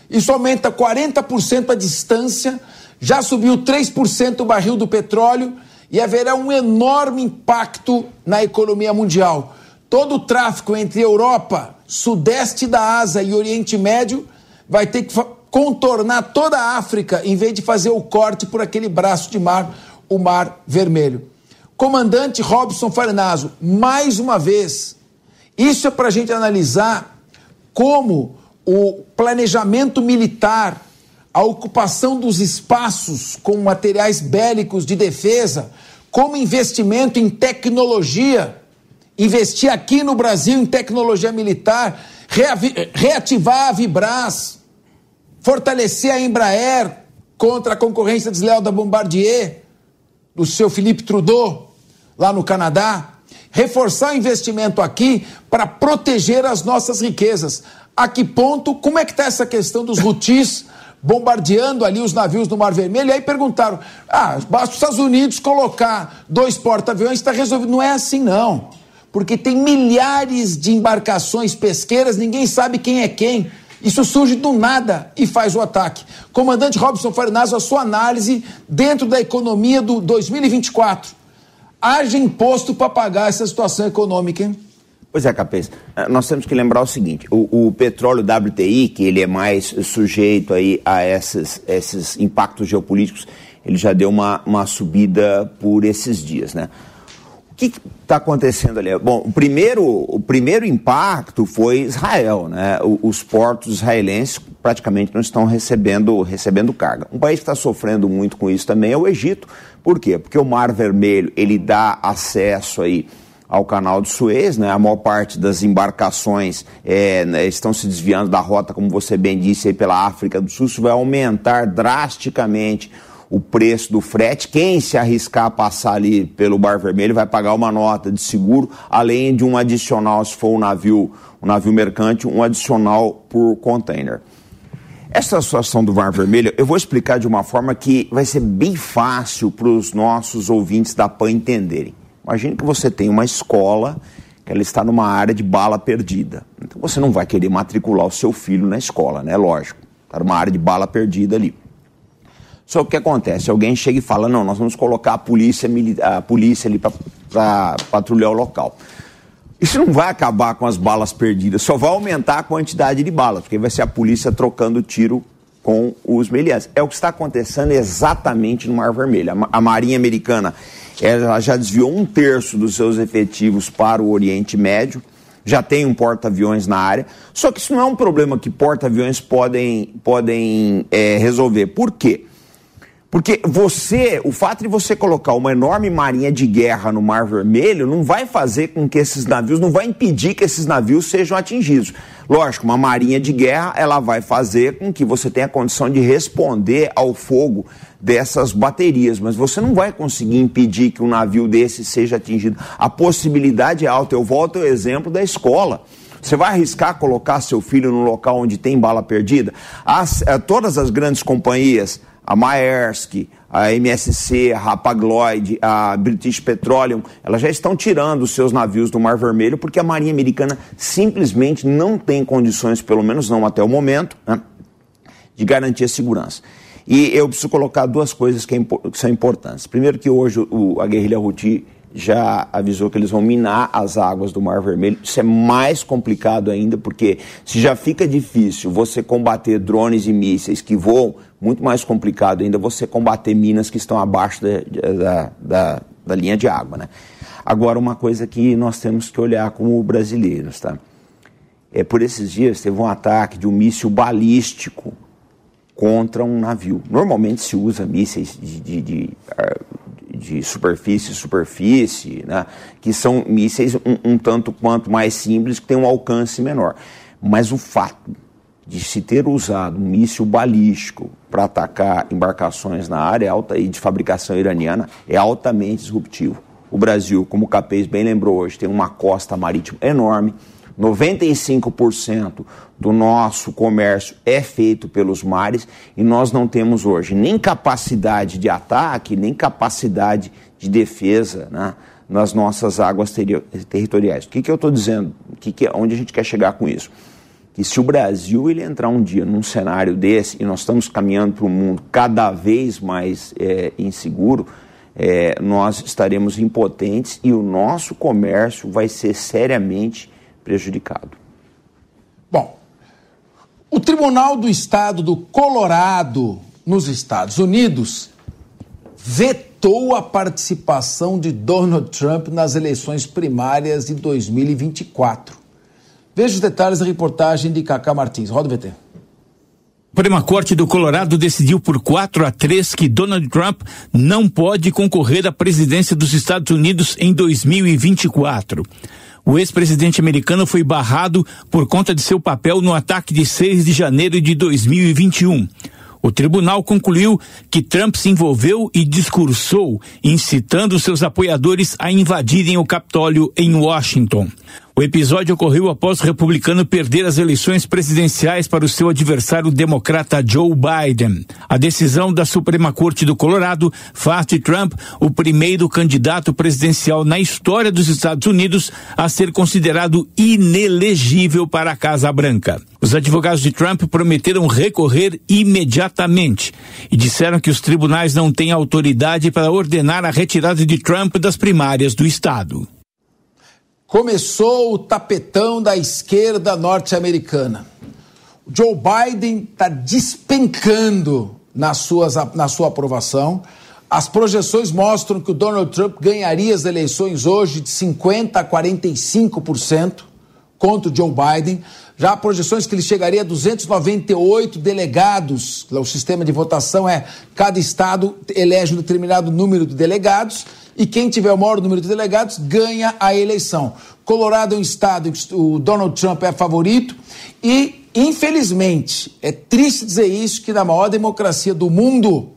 Isso aumenta 40% a distância, já subiu 3% o barril do petróleo e haverá um enorme impacto na economia mundial. Todo o tráfego entre Europa, sudeste da Ásia e Oriente Médio vai ter que contornar toda a África em vez de fazer o corte por aquele braço de mar, o Mar Vermelho. Comandante Robson Farnaso, mais uma vez, isso é para a gente analisar como o planejamento militar, a ocupação dos espaços com materiais bélicos de defesa, como investimento em tecnologia investir aqui no Brasil em tecnologia militar, reativar a Vibras, fortalecer a Embraer contra a concorrência desleal da Bombardier, do seu Felipe Trudeau, lá no Canadá, reforçar o investimento aqui para proteger as nossas riquezas. A que ponto, como é que está essa questão dos rutis bombardeando ali os navios do Mar Vermelho? E aí perguntaram, ah, basta os Estados Unidos colocar dois porta-aviões, está resolvido. Não é assim, não porque tem milhares de embarcações pesqueiras, ninguém sabe quem é quem. Isso surge do nada e faz o ataque. Comandante Robson Farnaso, a sua análise dentro da economia do 2024. Haja imposto para pagar essa situação econômica, hein? Pois é, Capês. Eh, nós temos que lembrar o seguinte: o, o, petróleo WTI, que ele é mais sujeito aí a esses, esses impactos geopolíticos, ele já deu uma, uma subida por esses dias, né? O que está acontecendo ali? Bom, o primeiro, o primeiro impacto foi Israel, né? Os portos israelenses praticamente não estão recebendo, recebendo carga. Um país que está sofrendo muito com isso também é o Egito. Por quê? Porque o Mar Vermelho ele dá acesso aí ao canal de Suez, né? A maior parte das embarcações é, né, estão se desviando da rota, como você bem disse, aí pela África do Sul. Isso vai aumentar drasticamente o preço do frete. Quem se arriscar a passar ali pelo Bar Vermelho vai pagar uma nota de seguro, além de um adicional, se for um navio, um navio mercante, um adicional por container. Essa situação do Mar Vermelho eu vou explicar de uma forma que vai ser bem fácil para os nossos ouvintes da PAN entenderem. Imagine que você tem uma escola que ela está numa área de bala perdida. Então você não vai querer matricular o seu filho na escola, né? Lógico. Está numa área de bala perdida ali. Só que o que acontece? Alguém chega e fala: não, nós vamos colocar a polícia, a polícia ali para patrulhar o local. Isso não vai acabar com as balas perdidas, só vai aumentar a quantidade de balas, porque vai ser a polícia trocando tiro com os meliantes. É o que está acontecendo exatamente no Mar Vermelho. A, Marinha Americana ela já desviou um terço dos seus efetivos para o Oriente Médio, já tem um porta-aviões na área. Só que isso não é um problema que porta-aviões podem, podem é, resolver. Por quê? Porque você, o fato de você colocar uma enorme marinha de guerra no Mar Vermelho não vai fazer com que esses navios, não vai impedir que esses navios sejam atingidos. Lógico, uma marinha de guerra, ela vai fazer com que você tenha condição de responder ao fogo dessas baterias, mas você não vai conseguir impedir que um navio desse seja atingido. A possibilidade é alta. Eu volto ao exemplo da escola. Você vai arriscar colocar seu filho no local onde tem bala perdida? As, eh, todas as grandes companhias a Maersk, a MSC, a Hapag-Lloyd, a British Petroleum, elas já estão tirando os seus navios do Mar Vermelho porque a Marinha Americana simplesmente não tem condições, pelo menos não até o momento, né, de garantir a segurança. E eu preciso colocar duas coisas que, é, são importantes. Primeiro que hoje a guerrilha Houthi já avisou que eles vão minar as águas do Mar Vermelho. Isso é mais complicado ainda, porque se já fica difícil você combater drones e mísseis que voam, muito mais complicado ainda você combater minas que estão abaixo da, da, da, da linha de água. Né? Agora, uma coisa que nós temos que olhar como brasileiros, tá? É, por esses dias teve um ataque de um míssil balístico contra um navio. Normalmente se usa mísseis de, de, de, ah, de superfície superfície, né, que são mísseis um, um, tanto quanto mais simples, que têm um alcance menor. Mas o fato de se ter usado um míssil balístico para atacar embarcações na área alta e de fabricação iraniana é altamente disruptivo. O Brasil, como o Capês bem lembrou hoje, tem uma costa marítima enorme, 95% do nosso comércio é feito pelos mares e nós não temos hoje nem capacidade de ataque, nem capacidade de defesa né, nas nossas águas territoriais. O que, que eu estou dizendo? Que que, onde a gente quer chegar com isso? Que se o Brasil ele entrar um dia num cenário desse, e nós estamos caminhando para um mundo cada vez mais é, inseguro, é, nós estaremos impotentes e o nosso comércio vai ser seriamente prejudicado. Bom, o Tribunal do Estado do Colorado, nos Estados Unidos, vetou a participação de Donald Trump nas eleições primárias de 2024. Veja os detalhes da reportagem de Cacá Martins. Roda o VT. Suprema Corte do Colorado decidiu por 4 a 3 que Donald Trump não pode concorrer à presidência dos Estados Unidos em 2024. O ex-presidente americano foi barrado por conta de seu papel no ataque de 6 de janeiro de 2021. O tribunal concluiu que Trump se envolveu e discursou, incitando seus apoiadores a invadirem o Capitólio em Washington. O episódio ocorreu após o republicano perder as eleições presidenciais para o seu adversário democrata Joe Biden. A decisão da Suprema Corte do Colorado faz de Trump o primeiro candidato presidencial na história dos Estados Unidos a ser considerado inelegível para a Casa Branca. Os advogados de Trump prometeram recorrer imediatamente e disseram que os tribunais não têm autoridade para ordenar a retirada de Trump das primárias do estado. Começou o tapetão da esquerda norte-americana. Joe Biden está despencando nas suas, na sua aprovação. As projeções mostram que o Donald Trump ganharia as eleições hoje de 50% a 45% contra o Joe Biden. Já há projeções que ele chegaria a 298 delegados. O sistema de votação é cada estado elege um determinado número de delegados e quem tiver o maior número de delegados ganha a eleição. Colorado é um estado que o Donald Trump é favorito e, infelizmente, é triste dizer isso, que na maior democracia do mundo,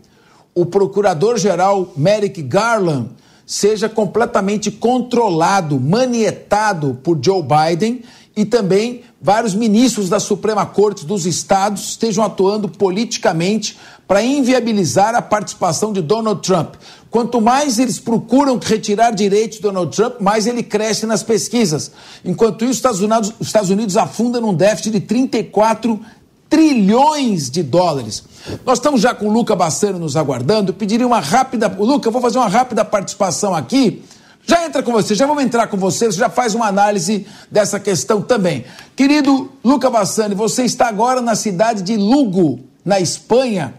o procurador-geral Merrick Garland seja completamente controlado, manietado por Joe Biden e também vários ministros da Suprema Corte dos estados estejam atuando politicamente para inviabilizar a participação de Donald Trump. Quanto mais eles procuram retirar direitos de Donald Trump, mais ele cresce nas pesquisas. Enquanto isso, os Estados Unidos, os Estados Unidos afunda num déficit de 34 trilhões de dólares. Nós estamos já com o Luca Bassano nos aguardando. Eu pediria uma rápida. Luca, vou fazer uma rápida participação aqui. Já entra com você, já vamos entrar com você, você já faz uma análise dessa questão também. Querido Luca Bassani, você está agora na cidade de Lugo, na Espanha.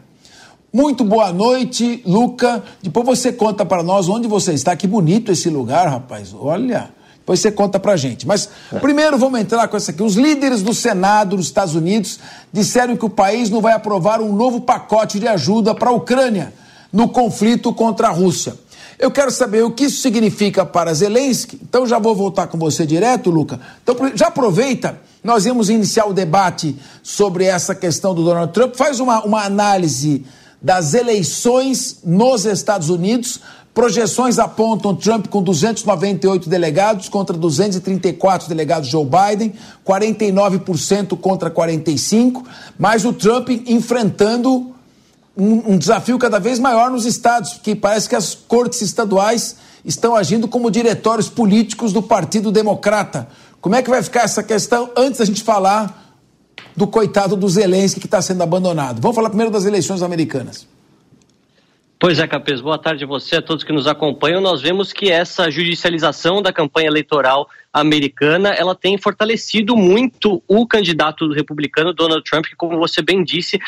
Muito boa noite, Luca. Depois você conta para nós onde você está. Que bonito esse lugar, rapaz. Olha. Depois você conta pra gente. Mas primeiro vamos entrar com essa aqui. Os líderes do Senado dos Estados Unidos disseram que o país não vai aprovar um novo pacote de ajuda para a Ucrânia no conflito contra a Rússia. Eu quero saber o que isso significa para Zelensky. Então já vou voltar com você direto, Luca. Então já aproveita. Nós íamos iniciar o debate sobre essa questão do Donald Trump. Faz uma, uma análise das eleições nos Estados Unidos Projeções apontam Trump com 298 delegados contra 234 delegados Joe Biden, 49% contra 45%, mas o Trump enfrentando um, um, desafio cada vez maior nos estados, porque parece que as cortes estaduais estão agindo como diretórios políticos do Partido Democrata. Como é que vai ficar essa questão antes da gente falar do coitado do Zelensky que está sendo abandonado? Vamos falar primeiro das eleições americanas. Pois é, Capes, boa tarde a você, a todos que nos acompanham. Nós vemos que essa judicialização da campanha eleitoral americana, ela tem fortalecido muito o candidato republicano Donald Trump, que como você bem disse,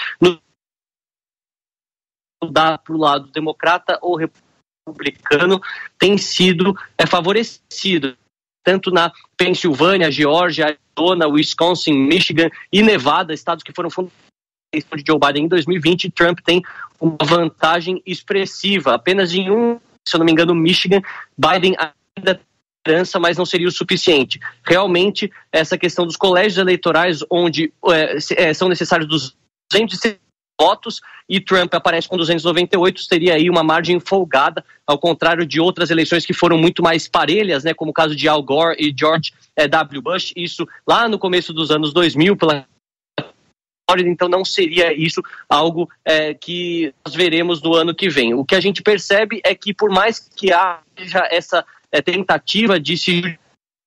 dá para o lado democrata ou republicano tem sido é, favorecido tanto na Pensilvânia, Geórgia, Arizona, Wisconsin, Michigan e Nevada, estados que foram fundamentais de Joe Biden em 2020, Trump tem uma vantagem expressiva. Apenas em um, se eu não me engano, Michigan, Biden ainda liderança, mas não seria o suficiente. Realmente, essa questão dos colégios eleitorais, onde é, é são necessários 200 votos e Trump aparece com 298, seria aí uma margem folgada, ao contrário de outras eleições que foram muito mais parelhas, né, como o caso de Al Gore e George é, W. Bush, isso lá no começo dos anos 2000, pela então não seria isso algo é, que nós veremos no ano que vem. O que a gente percebe é que, por mais que haja essa é, tentativa de se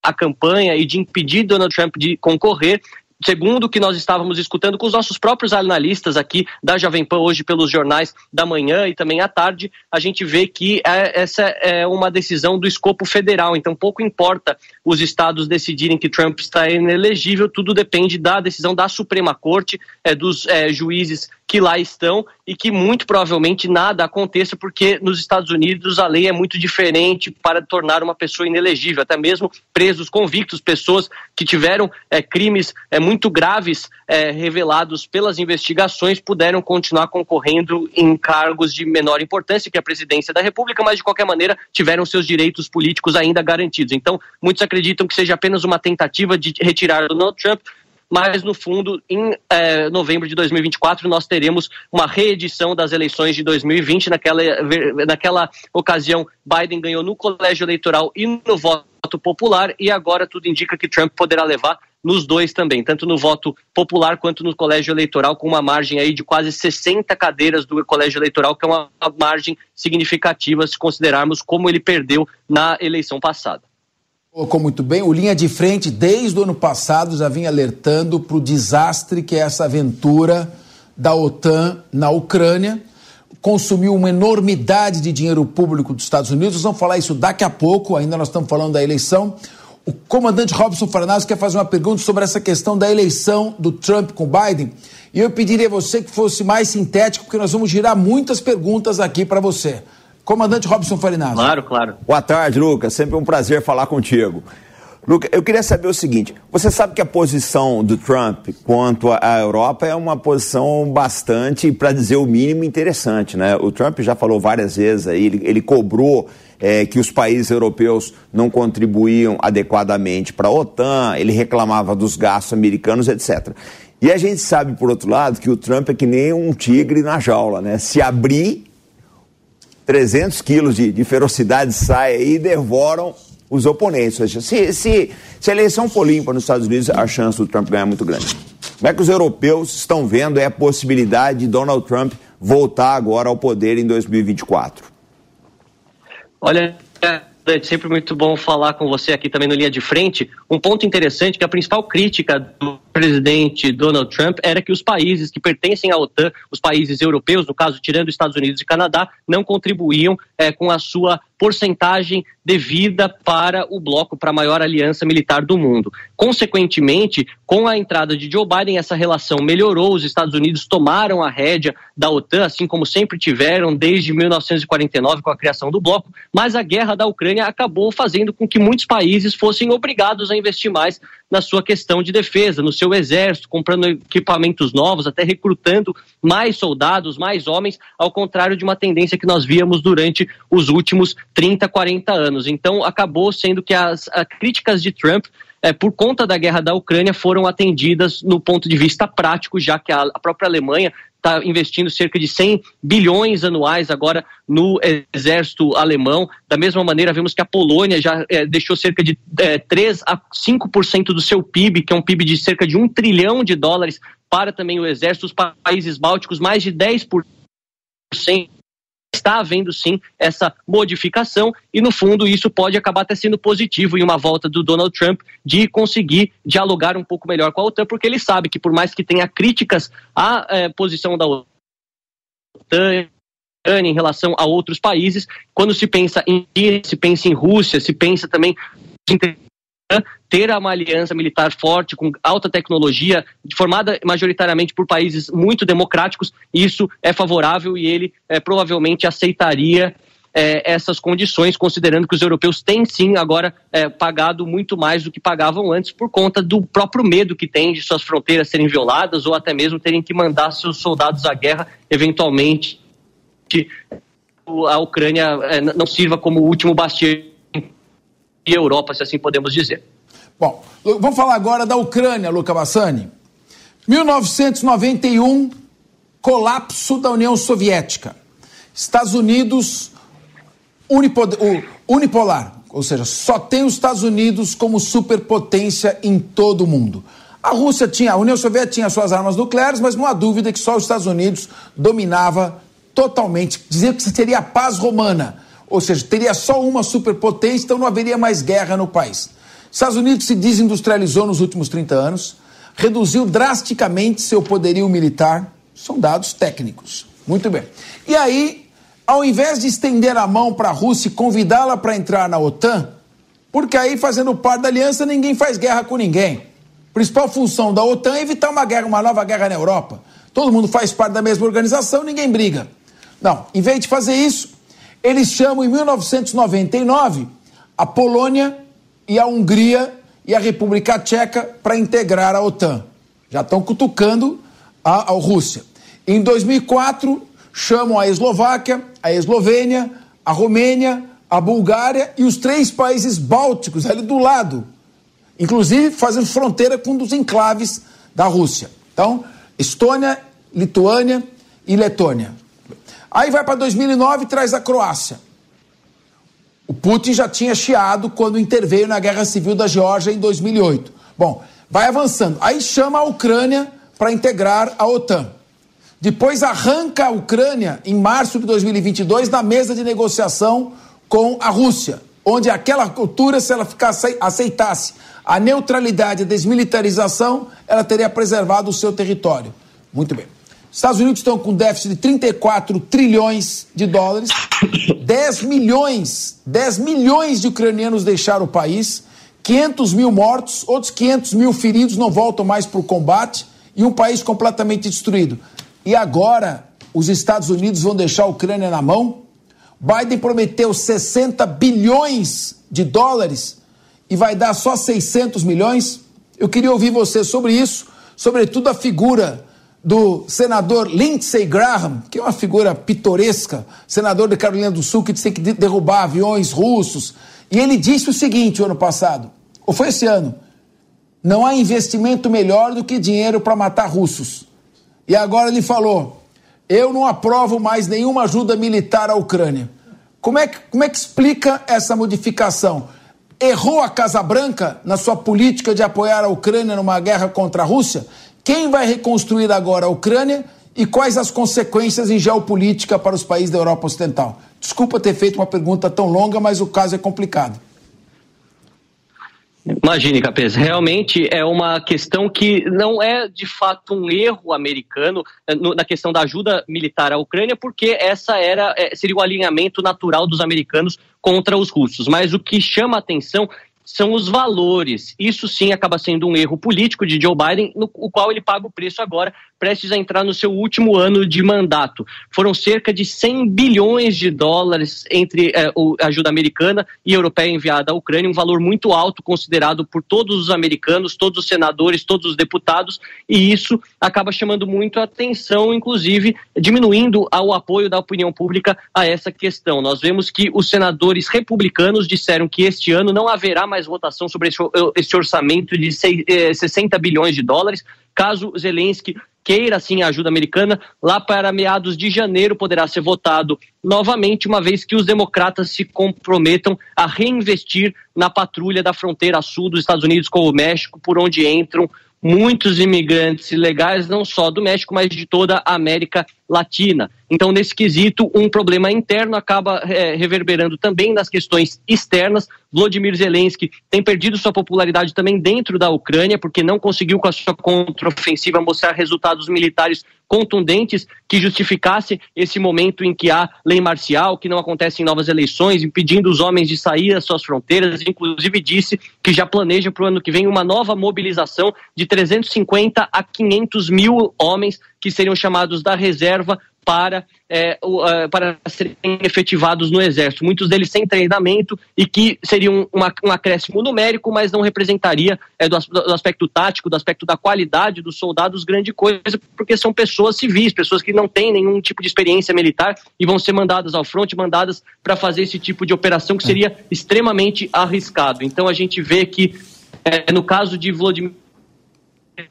a campanha e de impedir Donald Trump de concorrer, segundo o que nós estávamos escutando com os nossos próprios analistas aqui da Jovem Pan hoje pelos jornais da manhã e também à tarde, a gente vê que é, essa é uma decisão do escopo federal, então pouco importa os estados decidirem que Trump está inelegível, tudo depende da decisão da Suprema Corte, é, dos é, juízes que lá estão e que muito provavelmente nada aconteça, porque nos Estados Unidos a lei é muito diferente para tornar uma pessoa inelegível, até mesmo presos convictos, pessoas que tiveram é, crimes é, muito graves é, revelados pelas investigações, puderam continuar concorrendo em cargos de menor importância que a presidência da República, mas de qualquer maneira tiveram seus direitos políticos ainda garantidos. Então, muitos acreditam que seja apenas uma tentativa de retirar Donald Trump, mas no fundo, em é, novembro de 2024, nós teremos uma reedição das eleições de 2020. Naquela, naquela ocasião, Biden ganhou no colégio eleitoral e no voto popular, e agora tudo indica que Trump poderá levar nos dois também, tanto no voto popular quanto no colégio eleitoral, com uma margem aí de quase 60 cadeiras do colégio eleitoral, que é uma margem significativa se considerarmos como ele perdeu na eleição passada. Colocou muito bem. O Linha de Frente, desde o ano passado, já vinha alertando para o desastre que é essa aventura da OTAN na Ucrânia. Consumiu uma enormidade de dinheiro público dos Estados Unidos. Nós vamos falar isso daqui a pouco, ainda nós estamos falando da eleição. o comandante Robson Farnazzo quer fazer uma pergunta sobre essa questão da eleição do Trump com Biden. E eu pediria a você que fosse mais sintético, porque nós vamos girar muitas perguntas aqui para você. Comandante Robson Farinazzo. Claro, claro. Boa tarde, Lucas. Sempre um prazer falar contigo. Lucas, eu queria saber o seguinte: você sabe que a posição do Trump quanto à Europa é uma posição bastante, para dizer o mínimo, interessante, né? O Trump já falou várias vezes aí, ele, ele cobrou é, que os países europeus não contribuíam adequadamente para a OTAN, ele reclamava dos gastos americanos, etc. E a gente sabe, por outro lado, que o Trump é que nem um tigre na jaula, né? Se abrir, 300 quilos de, de ferocidade saem e devoram os oponentes. Ou seja, se, se, se a eleição for limpa nos Estados Unidos, a chance do Trump ganhar é muito grande. Como é que os europeus estão vendo é a possibilidade de Donald Trump voltar agora ao poder em 2024? Olha, sempre muito bom falar com você aqui também no Linha de Frente. Um ponto interessante que a principal crítica do presidente Donald Trump era que os países que pertencem à OTAN, os países europeus, no caso tirando os Estados Unidos e Canadá, não contribuíam é, com a sua porcentagem devida para o bloco, para a maior aliança militar do mundo. Consequentemente, com a entrada de Joe Biden, essa relação melhorou, os Estados Unidos tomaram a rédea da OTAN, assim como sempre tiveram desde 1949 com a criação do bloco, mas a guerra da Ucrânia acabou fazendo com que muitos países fossem obrigados a investir mais na sua questão de defesa, no seu exército, comprando equipamentos novos, até recrutando mais soldados, mais homens, ao contrário de uma tendência que nós víamos durante os últimos 30, 40 anos. Então, acabou sendo que as, as críticas de Trump é, por conta da guerra da Ucrânia, foram atendidas no ponto de vista prático, já que a própria Alemanha está investindo cerca de 100 bilhões anuais agora no exército alemão. Da mesma maneira, vemos que a Polônia já é, deixou cerca de é, 3 a 5% do seu PIB, que é um PIB de cerca de um trilhão de dólares, para também o exército. Os países bálticos, mais de 10% está havendo sim essa modificação e no fundo isso pode acabar até sendo positivo em uma volta do Donald Trump de conseguir dialogar um pouco melhor com a OTAN, porque ele sabe que por mais que tenha críticas à é, posição da OTAN em relação a outros países, quando se pensa em se pensa em Rússia, se pensa também ter uma aliança militar forte, com alta tecnologia, formada majoritariamente por países muito democráticos, isso é favorável e ele é, provavelmente aceitaria é, essas condições, considerando que os europeus têm sim agora é, pagado muito mais do que pagavam antes por conta do próprio medo que têm de suas fronteiras serem violadas ou até mesmo terem que mandar seus soldados à guerra, eventualmente a Ucrânia é, não sirva como último bastião e Europa, se assim podemos dizer. Bom, vamos falar agora da Ucrânia, Luca Bassani. 1991, colapso da União Soviética. Estados Unidos unipolar, ou seja, só tem os Estados Unidos como superpotência em todo o mundo. A Rússia tinha, a União Soviética tinha suas armas nucleares, mas não há dúvida que só os Estados Unidos dominava totalmente. Dizia que seria a paz romana ou seja, teria só uma superpotência, então não haveria mais guerra no país. Estados Unidos se desindustrializou nos últimos 30 anos, reduziu drasticamente seu poderio militar, são dados técnicos. Muito bem. E aí, ao invés de estender a mão para a Rússia e convidá-la para entrar na OTAN, porque aí, fazendo parte da aliança, ninguém faz guerra com ninguém. A principal função da OTAN é evitar uma guerra, uma nova guerra na Europa. Todo mundo faz parte da mesma organização, ninguém briga. Não, em vez de fazer isso, eles chamam em 1999 a Polônia e a Hungria e a República Tcheca para integrar a OTAN. Já estão cutucando a, a Rússia. Em 2004, chamam a Eslováquia, a Eslovênia, a Romênia, a Bulgária e os três países bálticos ali do lado, inclusive fazendo fronteira com um dos enclaves da Rússia. Então, Estônia, Lituânia e Letônia. Aí vai para 2009 e traz a Croácia. O Putin já tinha chiado quando interveio na guerra civil da Geórgia em 2008. Bom, vai avançando. Aí chama a Ucrânia para integrar a OTAN. Depois arranca a Ucrânia em março de 2022 na mesa de negociação com a Rússia, onde aquela cultura, se ela ficasse, aceitasse a neutralidade e a desmilitarização, ela teria preservado o seu território. Muito bem. Estados Unidos estão com déficit de 34 trilhões de dólares. 10 milhões, 10 milhões de ucranianos deixaram o país. 500 mil mortos, outros 500 mil feridos não voltam mais para o combate e um país completamente destruído. E agora os Estados Unidos vão deixar a Ucrânia na mão? Biden prometeu 60 bilhões de dólares e vai dar só 600 milhões? Eu queria ouvir você sobre isso, sobretudo a figura do senador Lindsey Graham, que é uma figura pitoresca, senador de Carolina do Sul, que disse que derrubar aviões russos. E ele disse o seguinte o ano passado: ou foi esse ano? Não há investimento melhor do que dinheiro para matar russos. E agora ele falou: eu não aprovo mais nenhuma ajuda militar à Ucrânia. Como é que, como é que explica essa modificação? Errou a Casa Branca na sua política de apoiar a Ucrânia numa guerra contra a Rússia? Quem vai reconstruir agora a Ucrânia e quais as consequências em geopolítica para os países da Europa Ocidental? Desculpa ter feito uma pergunta tão longa, mas o caso é complicado. Imagine, Capes, realmente é uma questão que não é de fato um erro americano eh, na questão da ajuda militar à Ucrânia, porque essa era eh, seria o alinhamento natural dos americanos contra os russos. Mas o que chama atenção são os valores. Isso sim acaba sendo um erro político de Joe Biden, no o qual ele paga o preço agora, prestes a entrar no seu último ano de mandato. Foram cerca de 100 bilhões de dólares entre eh, a ajuda americana e europeia enviada à Ucrânia, um valor muito alto considerado por todos os americanos, todos os senadores, todos os deputados, e isso acaba chamando muito a atenção, inclusive diminuindo o apoio da opinião pública a essa questão. Nós vemos que os senadores republicanos disseram que este ano não haverá mais votação sobre esse orçamento de 60 eh, bilhões de dólares, caso Zelensky queira assim a ajuda americana, lá para meados de janeiro poderá ser votado novamente, uma vez que os democratas se comprometam a reinvestir na patrulha da fronteira sul dos Estados Unidos com o México, por onde entram muitos imigrantes ilegais, não só do México, mas de toda a América Latina. Então, nesse quesito, um problema interno acaba é, reverberando também nas questões externas. Vladimir Zelensky tem perdido sua popularidade também dentro da Ucrânia, porque não conseguiu, com a sua contraofensiva, mostrar resultados militares contundentes que justificasse esse momento em que há lei marcial, que não acontecem novas eleições, impedindo os homens de sair das suas fronteiras. Inclusive disse que já planeja para o ano que vem uma nova mobilização de 350 a 500 mil homens que seriam chamados da reserva para, é, uh, para serem efetivados no Exército. Muitos deles sem treinamento e que seriam uma, um acréscimo numérico, mas não representaria é, do, do, aspecto tático, do aspecto da qualidade dos soldados, grande coisa, porque são pessoas civis, pessoas que não têm nenhum tipo de experiência militar e vão ser mandadas ao fronte, mandadas para fazer esse tipo de operação que seria extremamente arriscado. Então a gente vê que, é, no caso de Vladimir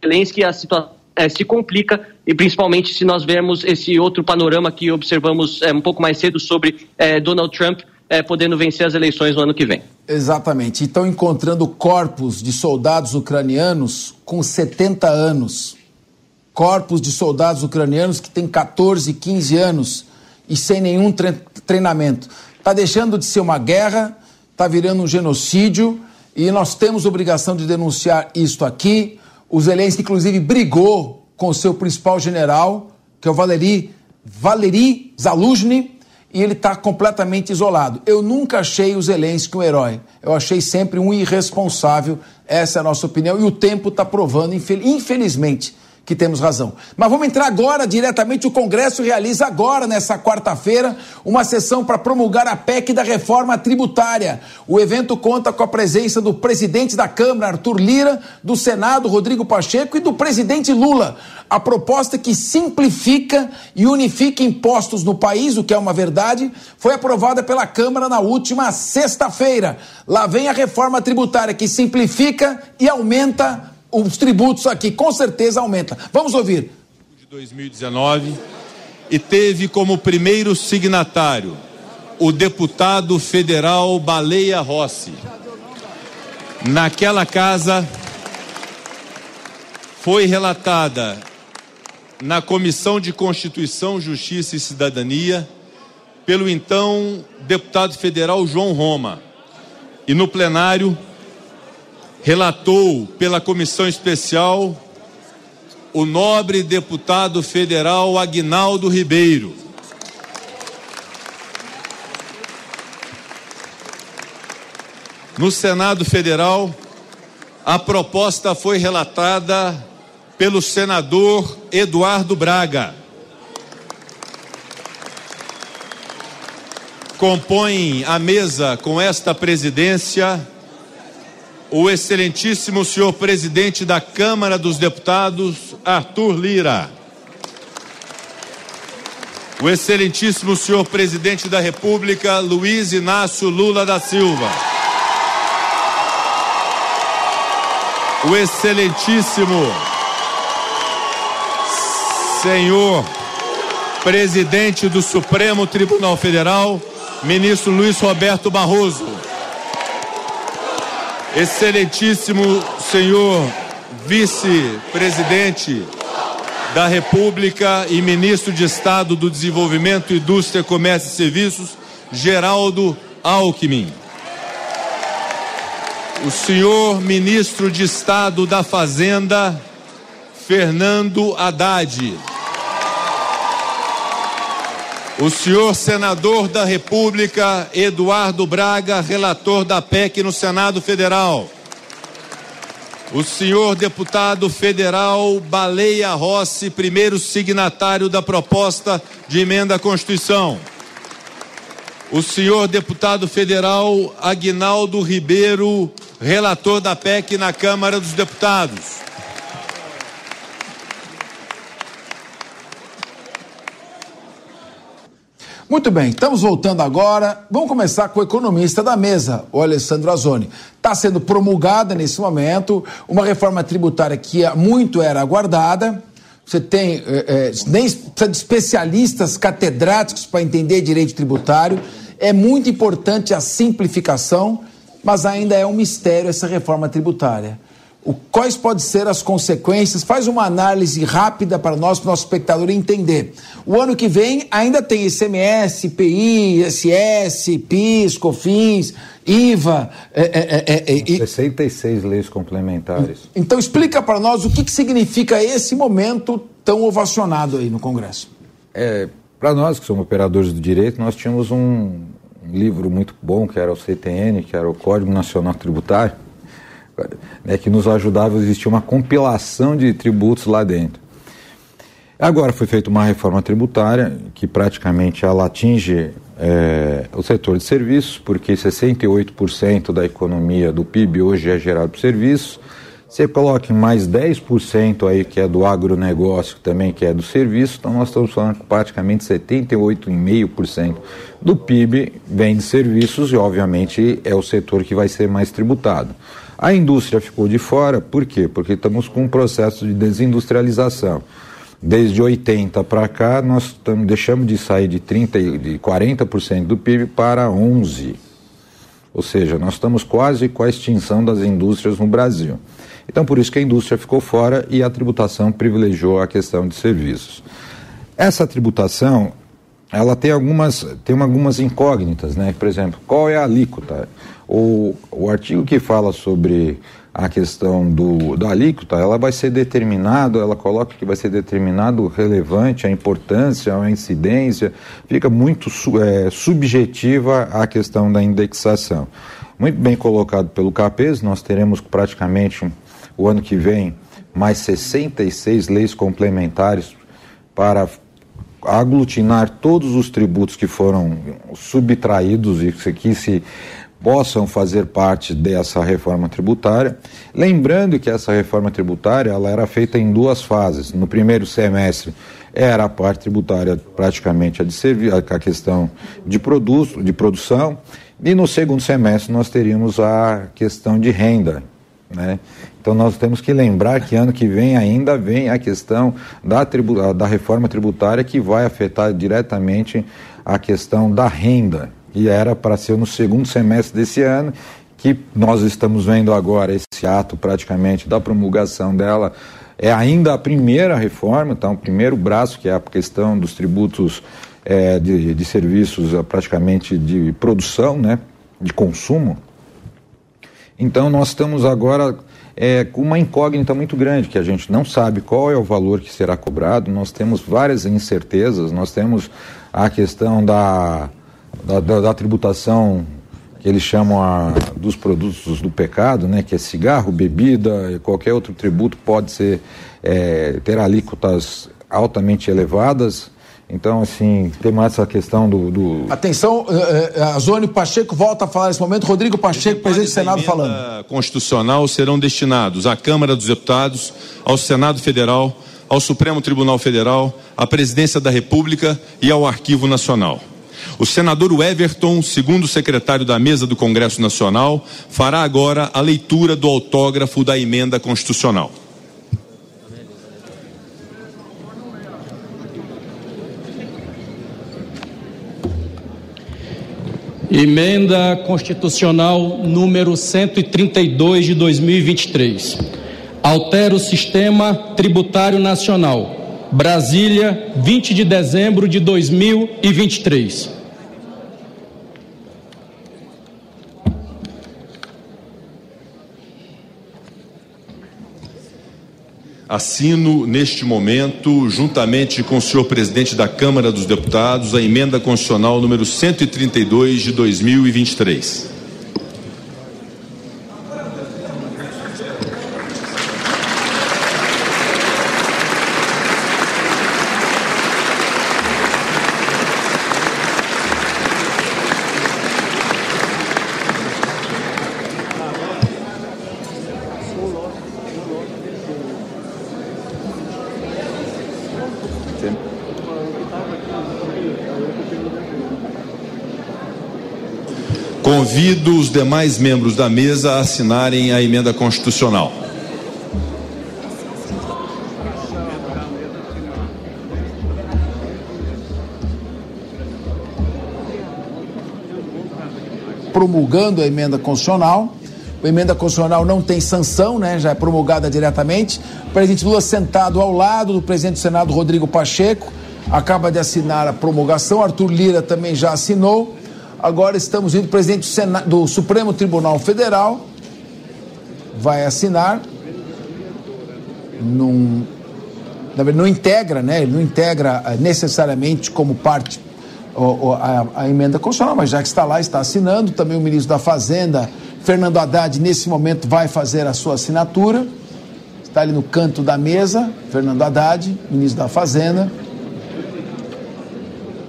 Zelensky, a situação é, se complica, e principalmente se nós vermos esse outro panorama que observamos é, um pouco mais cedo sobre é, Donald Trump podendo vencer as eleições no ano que vem. Exatamente. Estão encontrando corpos de soldados ucranianos com 70 anos. Corpos de soldados ucranianos que têm 14, 15 anos e sem nenhum tre treinamento. Está deixando de ser uma guerra, está virando um genocídio e nós temos obrigação de denunciar isto aqui. O Zelensky, inclusive, brigou com o seu principal general, que é o Valery, Valery Zaluzhny, e ele está completamente isolado. Eu nunca achei o Zelensky um herói. Eu achei sempre um irresponsável. Essa é a nossa opinião. E o tempo está provando, infelizmente, que temos razão. Mas vamos entrar agora diretamente. O Congresso realiza agora, nessa quarta-feira, uma sessão para promulgar a PEC da reforma tributária. O evento conta com a presença do presidente da Câmara, Arthur Lira, do Senado, Rodrigo Pacheco, e do presidente Lula. A proposta que simplifica e unifica impostos no país, o que é uma verdade, foi aprovada pela Câmara na última sexta-feira. Lá vem a reforma tributária que simplifica e aumenta os tributos aqui com certeza aumenta. Vamos ouvir. De 2019 e teve como primeiro signatário o deputado federal Baleia Rossi. Naquela casa foi relatada na Comissão de Constituição, Justiça e Cidadania pelo então deputado federal João Roma. E no plenário relatou pela comissão especial o nobre deputado federal Agnaldo Ribeiro. No Senado Federal, a proposta foi relatada pelo senador Eduardo Braga. Compõem a mesa com esta presidência o excelentíssimo senhor presidente da Câmara dos Deputados, Arthur Lira. O excelentíssimo senhor presidente da República, Luiz Inácio Lula da Silva. O excelentíssimo senhor presidente do Supremo Tribunal Federal, ministro Luiz Roberto Barroso. Excelentíssimo senhor vice-presidente da República e ministro de Estado do Desenvolvimento, Indústria, Comércio e Serviços, Geraldo Alckmin. O senhor ministro de Estado da Fazenda, Fernando Haddad. O senhor senador da República, Eduardo Braga, relator da PEC no Senado Federal. O senhor deputado federal Baleia Rossi, primeiro signatário da proposta de emenda à Constituição. O senhor deputado federal Aguinaldo Ribeiro, relator da PEC na Câmara dos Deputados. Muito bem, estamos voltando agora. Vamos começar com o economista da mesa, o Alessandro Azoni. Está sendo promulgada nesse momento uma reforma tributária que muito era aguardada. Você tem é, é, nem precisa de especialistas catedráticos para entender direito tributário. É muito importante a simplificação, mas ainda é um mistério essa reforma tributária o, quais podem ser as consequências, faz uma análise rápida para nós, para o nosso espectador entender. O ano que vem ainda tem ICMS, IPI, ISS, PIS, COFINS, IVA. É, é, é, 66 leis complementares. Então explica para nós o que, que significa esse momento tão ovacionado aí no Congresso. É, para nós que somos operadores do direito, nós tínhamos um, um livro muito bom, que era o CTN, que era o Código Nacional Tributário, né, que nos ajudava a existir uma compilação de tributos lá dentro. Agora foi feita uma reforma tributária que praticamente ela atinge é, o setor de serviços, porque 68% da economia do PIB hoje é gerado por serviços. Você coloca mais 10% aí que é do agronegócio, também que é do serviço, então nós estamos falando que praticamente 78,5% do PIB vem de serviços e obviamente é o setor que vai ser mais tributado. A indústria ficou de fora, por quê? Porque estamos com um processo de desindustrialização. Desde 80 para cá, nós tam, deixamos de sair de 30 de 40% do PIB para 11. Ou seja, nós estamos quase com a extinção das indústrias no Brasil. Então, por isso que a indústria ficou fora e a tributação privilegiou a questão de serviços. Essa tributação, ela tem algumas, tem algumas incógnitas, né? Por exemplo, qual é a alíquota? O, o artigo que fala sobre a questão do, da alíquota, ela vai ser determinado, ela coloca que vai ser determinado relevante, a importância, a incidência, fica muito é, subjetiva a questão da indexação. Muito bem colocado pelo CAPES, nós teremos praticamente o ano que vem mais 66 leis complementares para aglutinar todos os tributos que foram subtraídos e que se possam fazer parte dessa reforma tributária. Lembrando que essa reforma tributária ela era feita em duas fases. No primeiro semestre era a parte tributária praticamente a de servir, a questão de produto, de produção, e no segundo semestre nós teríamos a questão de renda, né? Então nós temos que lembrar que ano que vem ainda vem a questão da, tribu da reforma tributária que vai afetar diretamente a questão da renda e era para ser no segundo semestre desse ano, que nós estamos vendo agora esse ato praticamente da promulgação dela. É ainda a primeira reforma, então, o primeiro braço, que é a questão dos tributos é, de, de serviços é, praticamente de produção, né, de consumo. Então, nós estamos agora é, com uma incógnita muito grande, que a gente não sabe qual é o valor que será cobrado, nós temos várias incertezas, nós temos a questão da da, da, da tributação que eles chamam a, dos produtos do pecado, né, que é cigarro, bebida, qualquer outro tributo pode ser é, ter alíquotas altamente elevadas. Então, assim, tem mais essa questão do. do... Atenção, eh, eh, a Zônio Pacheco volta a falar nesse momento. Rodrigo Pacheco, presidente do Senado, falando. constitucional serão destinados à Câmara dos Deputados, ao Senado Federal, ao Supremo Tribunal Federal, à Presidência da República e ao Arquivo Nacional. O senador Everton, segundo secretário da mesa do Congresso Nacional, fará agora a leitura do autógrafo da emenda constitucional. Emenda Constitucional número 132 de 2023. Altera o sistema tributário nacional. Brasília, 20 de dezembro de 2023. Assino neste momento, juntamente com o senhor presidente da Câmara dos Deputados, a emenda constitucional número 132 de 2023. Convido os demais membros da mesa assinarem a emenda constitucional. Promulgando a emenda constitucional. A emenda constitucional não tem sanção, né? Já é promulgada diretamente. O presidente Lula sentado ao lado do presidente do Senado, Rodrigo Pacheco, acaba de assinar a promulgação. Arthur Lira também já assinou. Agora estamos indo, o presidente do, Senado, do Supremo Tribunal Federal vai assinar. Num, não integra, né? Ele não integra eh, necessariamente como parte a, a, emenda constitucional, mas já que está lá, está assinando. Também o ministro da Fazenda, Fernando Haddad, nesse momento vai fazer a sua assinatura. Está ali no canto da mesa, Fernando Haddad, ministro da Fazenda.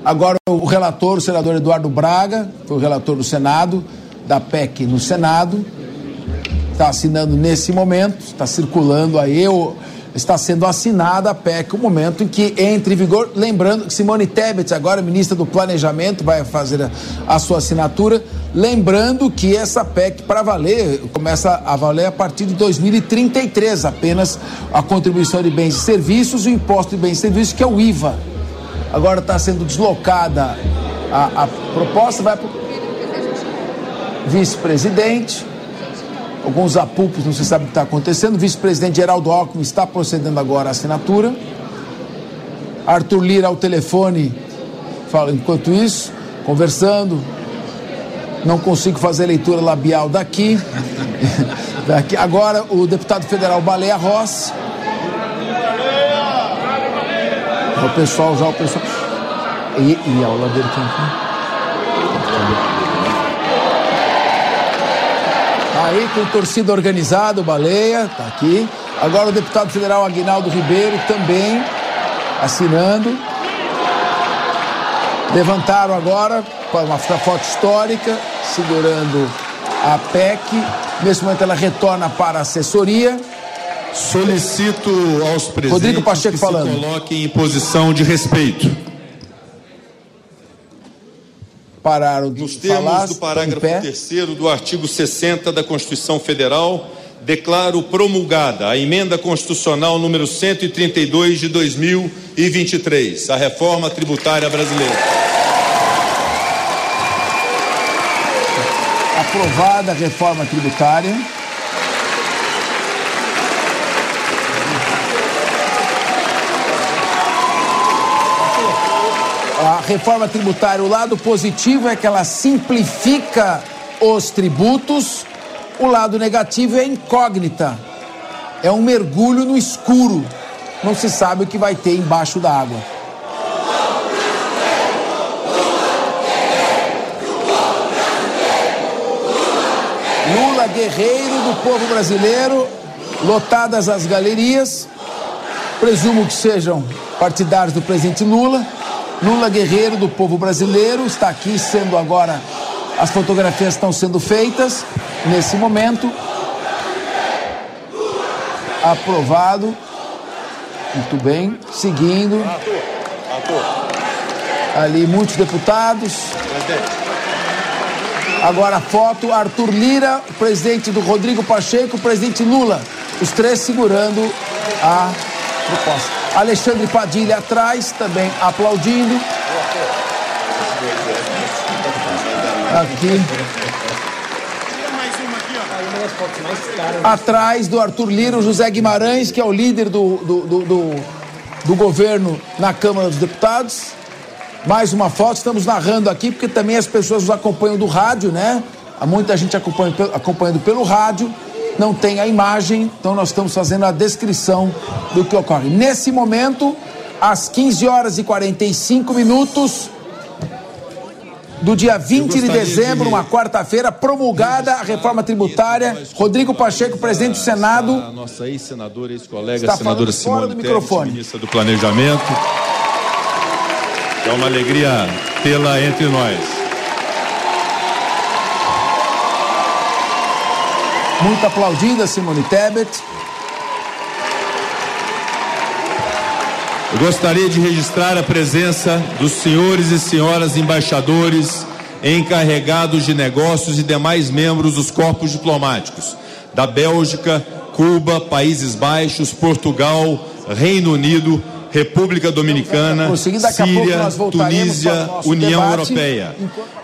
Agora o relator, o senador Eduardo Braga, foi o relator do Senado, da PEC no Senado, está assinando nesse momento, está circulando aí, está sendo assinada a PEC, o momento em que entra em vigor. Lembrando que Simone Tebet, agora ministra do Planejamento, vai fazer a, a sua assinatura. Lembrando que essa PEC, para valer, começa a valer a partir de 2033, apenas a contribuição de bens e serviços o imposto de bens e serviços, que é o IVA agora está sendo deslocada a, a proposta, vai para o vice-presidente. Alguns apupos, não se sabe o que está acontecendo. Vice-presidente Geraldo Alckmin está procedendo agora à assinatura. Arthur Lira ao telefone, fala enquanto isso, conversando. Não consigo fazer leitura labial daqui. <laughs> daqui. Agora o deputado federal Baleia Rossi o pessoal, já o pessoal. E, e a aula dele quem Aí com torcida organizada, Baleia, tá aqui. Agora o deputado federal Aguinaldo Ribeiro também assinando. Levantaram agora uma foto histórica, segurando a PEC. Nesse momento ela retorna para a assessoria. Solicito aos presentes Rodrigo Pacheco que falando. se coloquem em posição de respeito. Pararam de Nos termos falar, do parágrafo 3 do artigo 60 da Constituição Federal, declaro promulgada a emenda constitucional número 132 de 2023, a reforma tributária brasileira. Aprovada a reforma tributária. Reforma tributária, o lado positivo é que ela simplifica os tributos, o lado negativo é incógnita. É um mergulho no escuro. Não se sabe o que vai ter embaixo da água. Lula, guerreiro do povo brasileiro, lotadas as galerias. Presumo que sejam partidários do presidente Lula. Lula, guerreiro do povo brasileiro, está aqui sendo agora. As fotografias estão sendo feitas nesse momento. Aprovado. Muito bem. Seguindo. Ali muitos deputados. Agora a foto, Arthur Lira, presidente do Rodrigo Pacheco, presidente Lula. Os três segurando a proposta. Alexandre Padilha atrás, também aplaudindo. Aqui. Atrás do Arthur Lira, o José Guimarães, que é o líder do, do, do, do, do governo na Câmara dos Deputados. Mais uma foto, estamos narrando aqui, porque também as pessoas nos acompanham do rádio, né? Há muita gente acompanhando, acompanhando pelo rádio, não tem a imagem, então nós estamos fazendo a descrição do que ocorre. Nesse momento, às 15 horas e 45 minutos do dia 20 de dezembro, de... uma quarta-feira, promulgada a reforma tributária. Rodrigo Pacheco, presidente do Senado. A nossa ex-senadora, ex-colega, senadora Simone microfone. ministra do Planejamento. É uma alegria tê-la entre nós. Muito aplaudida, Simone Tebet. Eu gostaria de registrar a presença dos senhores e senhoras embaixadores, encarregados de negócios e demais membros dos corpos diplomáticos da Bélgica, Cuba, Países Baixos, Portugal, Reino Unido, República Dominicana, Síria, Tunísia, União Europeia.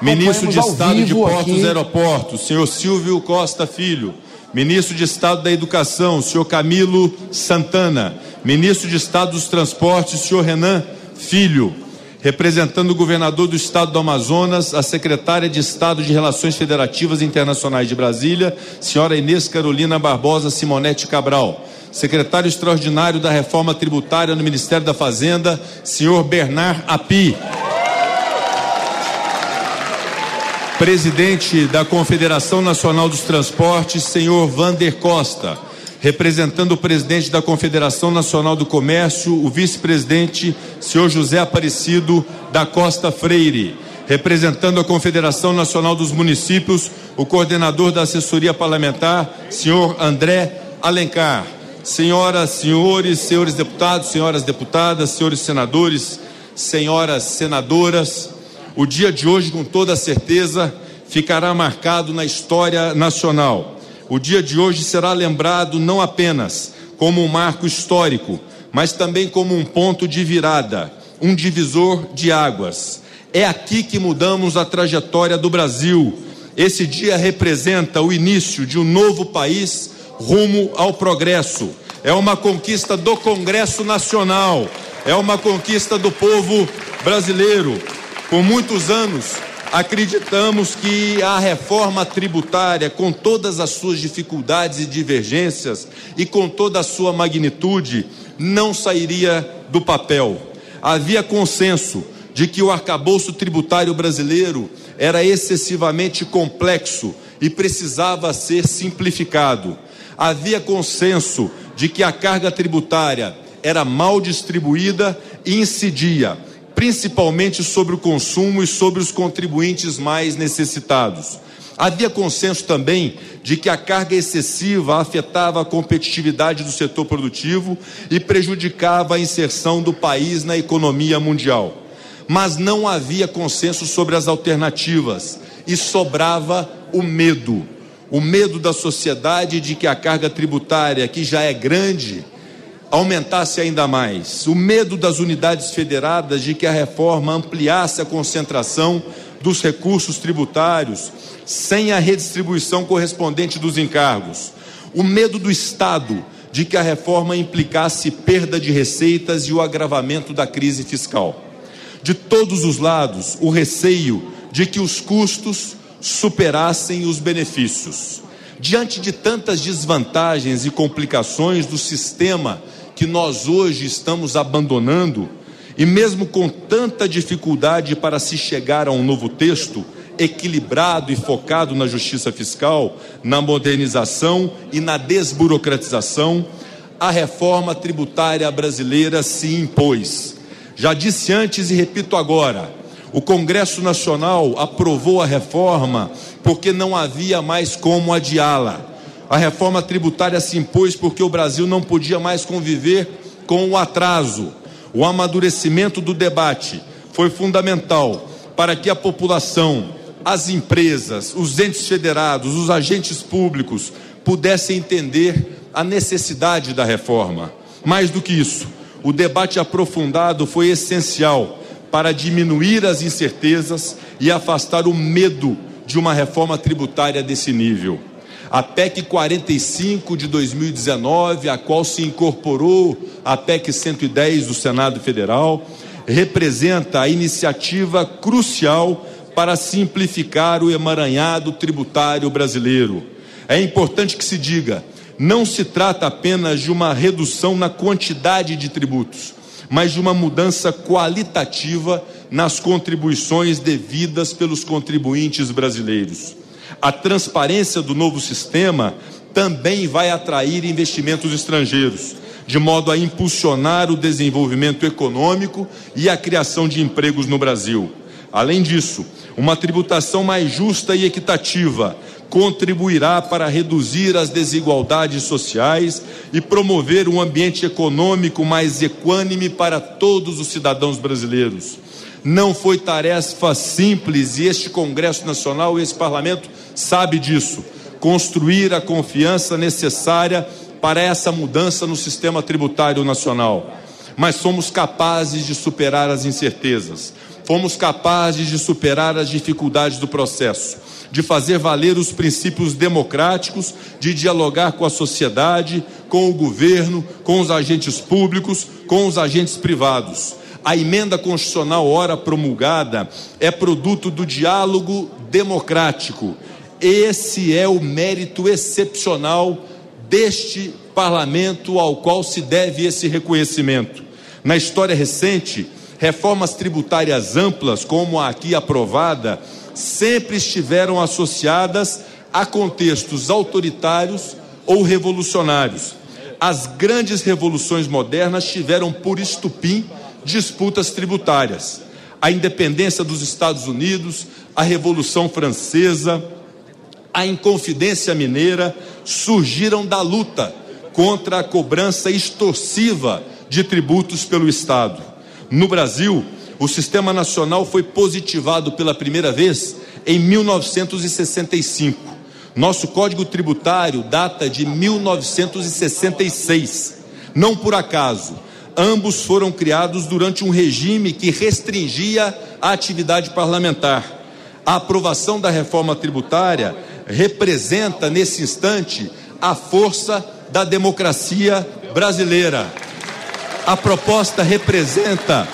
Ministro de Estado de Portos e Aeroportos, senhor Silvio Costa Filho. Ministro de Estado da Educação, senhor Camilo Santana. Ministro de Estado dos Transportes, senhor Renan Filho. Representando o governador do estado do Amazonas, a secretária de Estado de Relações Federativas Internacionais de Brasília, senhora Inês Carolina Barbosa Simonete Cabral secretário extraordinário da Reforma Tributária no Ministério da Fazenda, senhor Bernard Api. Presidente da Confederação Nacional dos Transportes, senhor Vander Costa. Representando o presidente da Confederação Nacional do Comércio, o vice-presidente, senhor José Aparecido da Costa Freire. Representando a Confederação Nacional dos Municípios, o coordenador da assessoria parlamentar, senhor André Alencar Senhoras, senhores, senhores deputados, senhoras deputadas, senhores senadores, senhoras senadoras, o dia de hoje, com toda certeza, ficará marcado na história nacional. O dia de hoje será lembrado não apenas como um marco histórico, mas também como um ponto de virada, um divisor de águas. É aqui que mudamos a trajetória do Brasil. Esse dia representa o início de um novo país rumo ao progresso. É uma conquista do Congresso Nacional, é uma conquista do povo brasileiro. Por muitos anos, acreditamos que a reforma tributária, com todas as suas dificuldades e divergências e com toda a sua magnitude, não sairia do papel. Havia consenso de que o arcabouço tributário brasileiro era excessivamente complexo e precisava ser simplificado havia consenso de que a carga tributária era mal distribuída e incidia principalmente sobre o consumo e sobre os contribuintes mais necessitados. Havia consenso também de que a carga excessiva afetava a competitividade do setor produtivo e prejudicava a inserção do país na economia mundial. Mas não havia consenso sobre as alternativas e sobrava o medo o medo da sociedade de que a carga tributária, que já é grande, aumentasse ainda mais, o medo das unidades federadas de que a reforma ampliasse a concentração dos recursos tributários sem a redistribuição correspondente dos encargos, o medo do Estado de que a reforma implicasse perda de receitas e o agravamento da crise fiscal. De todos os lados, o receio de que os custos superassem os benefícios. Diante de tantas desvantagens e complicações do sistema que nós hoje estamos abandonando, e mesmo com tanta dificuldade para se chegar a um novo texto, equilibrado e focado na justiça fiscal, na modernização e na desburocratização, a reforma tributária brasileira se impôs. Já disse antes e repito agora: o Congresso Nacional aprovou a reforma porque não havia mais como adiá-la. A reforma tributária se impôs porque o Brasil não podia mais conviver com o atraso. O amadurecimento do debate foi fundamental para que a população, as empresas, os entes federados, os agentes públicos pudessem entender a necessidade da reforma. Mais do que isso, o debate aprofundado foi essencial para diminuir as incertezas e afastar o medo de uma reforma tributária desse nível. A PEC 45 de 2019, a qual se incorporou a PEC 110 do Senado Federal, representa a iniciativa crucial para simplificar o emaranhado tributário brasileiro. É importante que se diga: não se trata apenas de uma redução na quantidade de tributos, mas de uma mudança qualitativa nas contribuições devidas pelos contribuintes brasileiros. A transparência do novo sistema também vai atrair investimentos estrangeiros, de modo a impulsionar o desenvolvimento econômico e a criação de empregos no Brasil. Além disso, uma tributação mais justa e equitativa contribuirá para reduzir as desigualdades sociais e promover um ambiente econômico mais equânime para todos os cidadãos brasileiros. Não foi tarefa simples e este Congresso Nacional e esse Parlamento sabe disso. Construir a confiança necessária para essa mudança no sistema tributário nacional. Mas somos capazes de superar as incertezas. Fomos capazes de superar as dificuldades do processo de fazer valer os princípios democráticos, de dialogar com a sociedade, com o governo, com os agentes públicos, com os agentes privados. A emenda constitucional, ora promulgada, é produto do diálogo democrático. Esse é o mérito excepcional deste parlamento ao qual se deve esse reconhecimento. Na história recente, reformas tributárias amplas, como a aqui aprovada, sempre estiveram associadas a contextos autoritários ou revolucionários. As grandes revoluções modernas tiveram por estupim disputas tributárias. A independência dos Estados Unidos, a Revolução Francesa, a Inconfidência Mineira surgiram da luta contra a cobrança extorsiva de tributos pelo Estado. No Brasil, o Sistema Nacional foi positivado pela primeira vez em 1965. Nosso Código Tributário data de 1966. Não por acaso, ambos foram criados durante um regime que restringia a atividade parlamentar. A aprovação da reforma tributária representa, nesse instante, a força da democracia brasileira. A proposta representa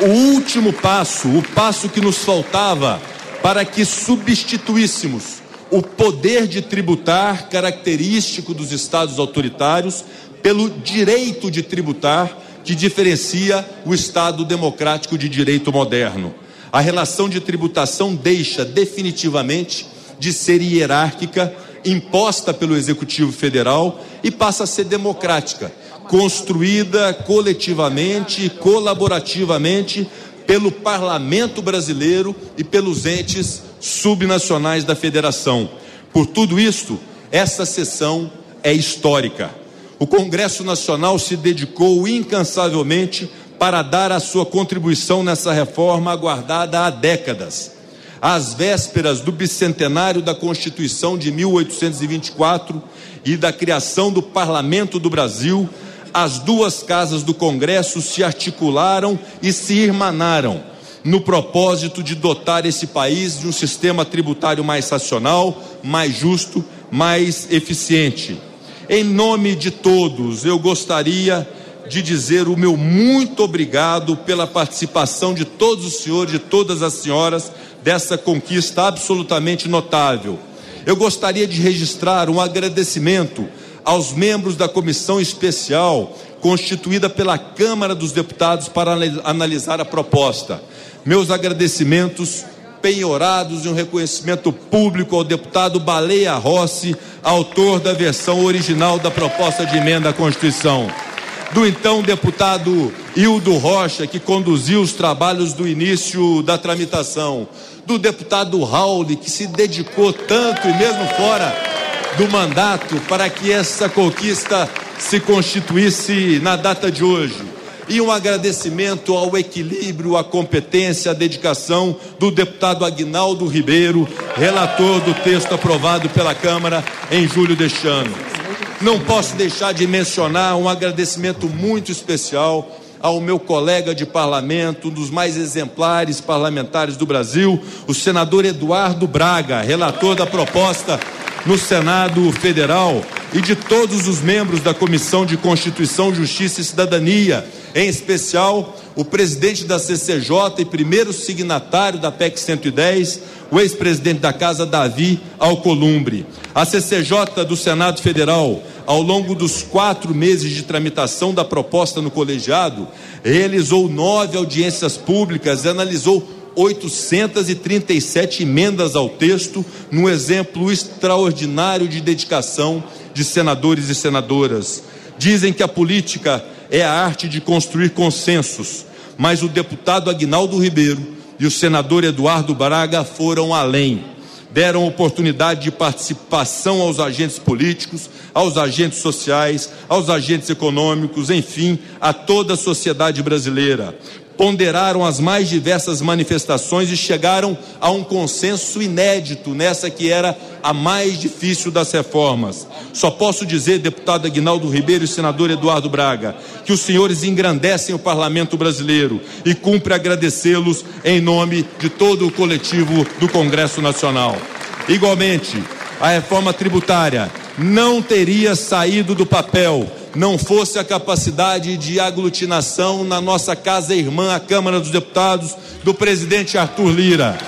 o último passo, o passo que nos faltava para que substituíssemos o poder de tributar característico dos estados autoritários pelo direito de tributar que diferencia o Estado democrático de direito moderno. A relação de tributação deixa definitivamente de ser hierárquica, imposta pelo Executivo Federal e passa a ser democrática, construída coletivamente e colaborativamente pelo parlamento brasileiro e pelos entes subnacionais da federação. Por tudo isto, essa sessão é histórica. O Congresso Nacional se dedicou incansavelmente para dar a sua contribuição nessa reforma aguardada há décadas. Às vésperas do bicentenário da Constituição de 1824 e da criação do Parlamento do Brasil, as duas casas do Congresso se articularam e se irmanaram no propósito de dotar esse país de um sistema tributário mais racional, mais justo, mais eficiente. Em nome de todos, eu gostaria de dizer o meu muito obrigado pela participação de todos os senhores, de todas as senhoras, dessa conquista absolutamente notável. Eu gostaria de registrar um agradecimento aos membros da comissão especial constituída pela Câmara dos Deputados para analisar a proposta. Meus agradecimentos penhorados e um reconhecimento público ao deputado Baleia Rossi, autor da versão original da proposta de emenda à Constituição. Do então deputado Hildo Rocha, que conduziu os trabalhos do início da tramitação. Do deputado Raul, que se dedicou tanto e mesmo fora do mandato para que essa conquista se constituísse na data de hoje e um agradecimento ao equilíbrio, à competência, à dedicação do deputado Agnaldo Ribeiro, relator do texto aprovado pela Câmara em julho deste ano. Não posso deixar de mencionar um agradecimento muito especial ao meu colega de parlamento, um dos mais exemplares parlamentares do Brasil, o senador Eduardo Braga, relator da proposta no Senado Federal, e de todos os membros da Comissão de Constituição, Justiça e Cidadania, em especial o presidente da CCJ e primeiro signatário da PEC 110, o ex-presidente da Casa Davi Alcolumbre. A CCJ do Senado Federal, ao longo dos quatro meses de tramitação da proposta no colegiado, realizou nove audiências públicas e analisou 837 emendas ao texto, num exemplo extraordinário de dedicação de senadores e senadoras. Dizem que a política é a arte de construir consensos, mas o deputado Agnaldo Ribeiro e o senador Eduardo Braga foram além. Deram oportunidade de participação aos agentes políticos, aos agentes sociais, aos agentes econômicos, enfim, a toda a sociedade brasileira ponderaram as mais diversas manifestações e chegaram a um consenso inédito nessa que era a mais difícil das reformas. Só posso dizer, deputado Aguinaldo Ribeiro e senador Eduardo Braga, que os senhores engrandecem o parlamento brasileiro e cumpre agradecê-los em nome de todo o coletivo do Congresso Nacional. Igualmente, a reforma tributária não teria saído do papel não fosse a capacidade de aglutinação na nossa casa irmã, a Câmara dos Deputados, do presidente Arthur Lira.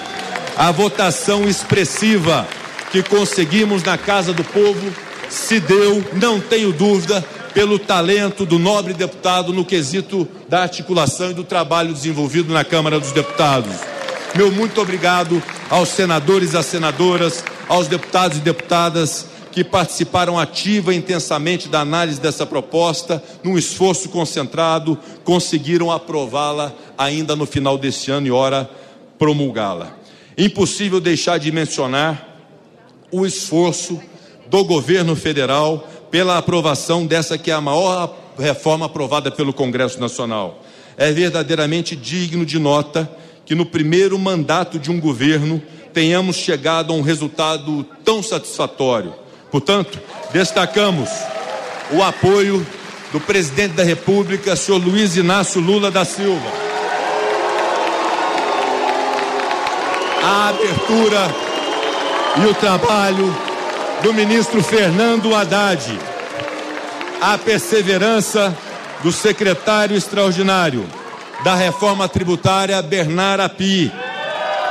A votação expressiva que conseguimos na Casa do Povo se deu, não tenho dúvida, pelo talento do nobre deputado no quesito da articulação e do trabalho desenvolvido na Câmara dos Deputados. Meu muito obrigado aos senadores e às senadoras, aos deputados e deputadas que participaram ativa e intensamente da análise dessa proposta, num esforço concentrado, conseguiram aprová-la ainda no final deste ano e ora promulgá-la. Impossível deixar de mencionar o esforço do governo federal pela aprovação dessa que é a maior reforma aprovada pelo Congresso Nacional. É verdadeiramente digno de nota que no primeiro mandato de um governo tenhamos chegado a um resultado tão satisfatório Portanto, destacamos o apoio do presidente da República, senhor Luiz Inácio Lula da Silva. A abertura e o trabalho do ministro Fernando Haddad. A perseverança do secretário extraordinário da reforma tributária, Bernard Api,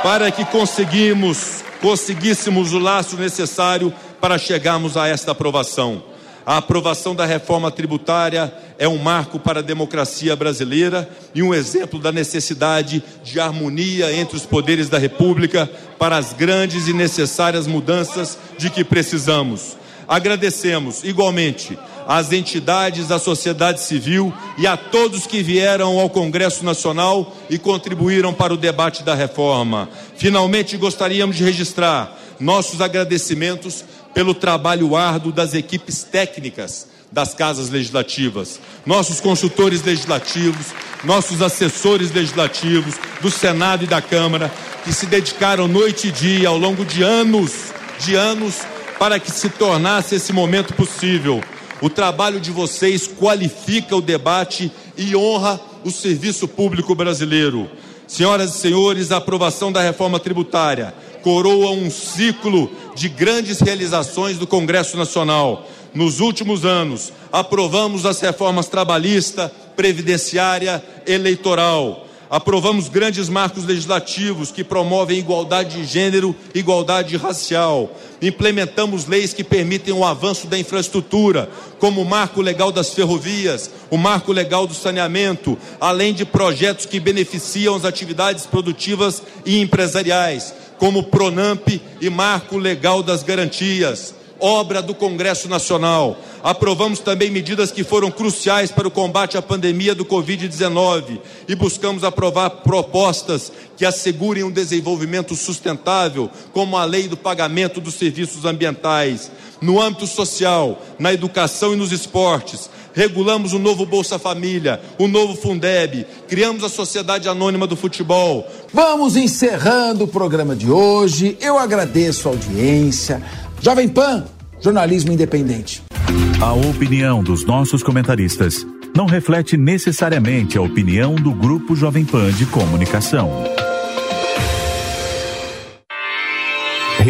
para que conseguimos, conseguíssemos o laço necessário para chegarmos a esta aprovação. A aprovação da reforma tributária é um marco para a democracia brasileira e um exemplo da necessidade de harmonia entre os poderes da República para as grandes e necessárias mudanças de que precisamos. Agradecemos, igualmente, às entidades da sociedade civil e a todos que vieram ao Congresso Nacional e contribuíram para o debate da reforma. Finalmente, gostaríamos de registrar nossos agradecimentos pelo trabalho árduo das equipes técnicas das casas legislativas, nossos consultores legislativos, nossos assessores legislativos do Senado e da Câmara, que se dedicaram noite e dia ao longo de anos, de anos, para que se tornasse esse momento possível. O trabalho de vocês qualifica o debate e honra o serviço público brasileiro. Senhoras e senhores, a aprovação da reforma tributária coroa um ciclo de grandes realizações do Congresso Nacional. Nos últimos anos, aprovamos as reformas trabalhista, previdenciária, eleitoral. Aprovamos grandes marcos legislativos que promovem igualdade de gênero, igualdade racial. Implementamos leis que permitem o avanço da infraestrutura, como o Marco Legal das Ferrovias, o Marco Legal do Saneamento, além de projetos que beneficiam as atividades produtivas e empresariais, como Pronamp e Marco Legal das Garantias obra do Congresso Nacional. Aprovamos também medidas que foram cruciais para o combate à pandemia do Covid-19 e buscamos aprovar propostas que assegurem um desenvolvimento sustentável, como a lei do pagamento dos serviços ambientais. No âmbito social, na educação e nos esportes, regulamos o novo Bolsa Família, o novo Fundeb, criamos a Sociedade Anônima do Futebol. Vamos encerrando o programa de hoje. Eu agradeço a audiência. Jovem Pan, jornalismo independente. A opinião dos nossos comentaristas não reflete necessariamente a opinião do Grupo Jovem Pan de Comunicação.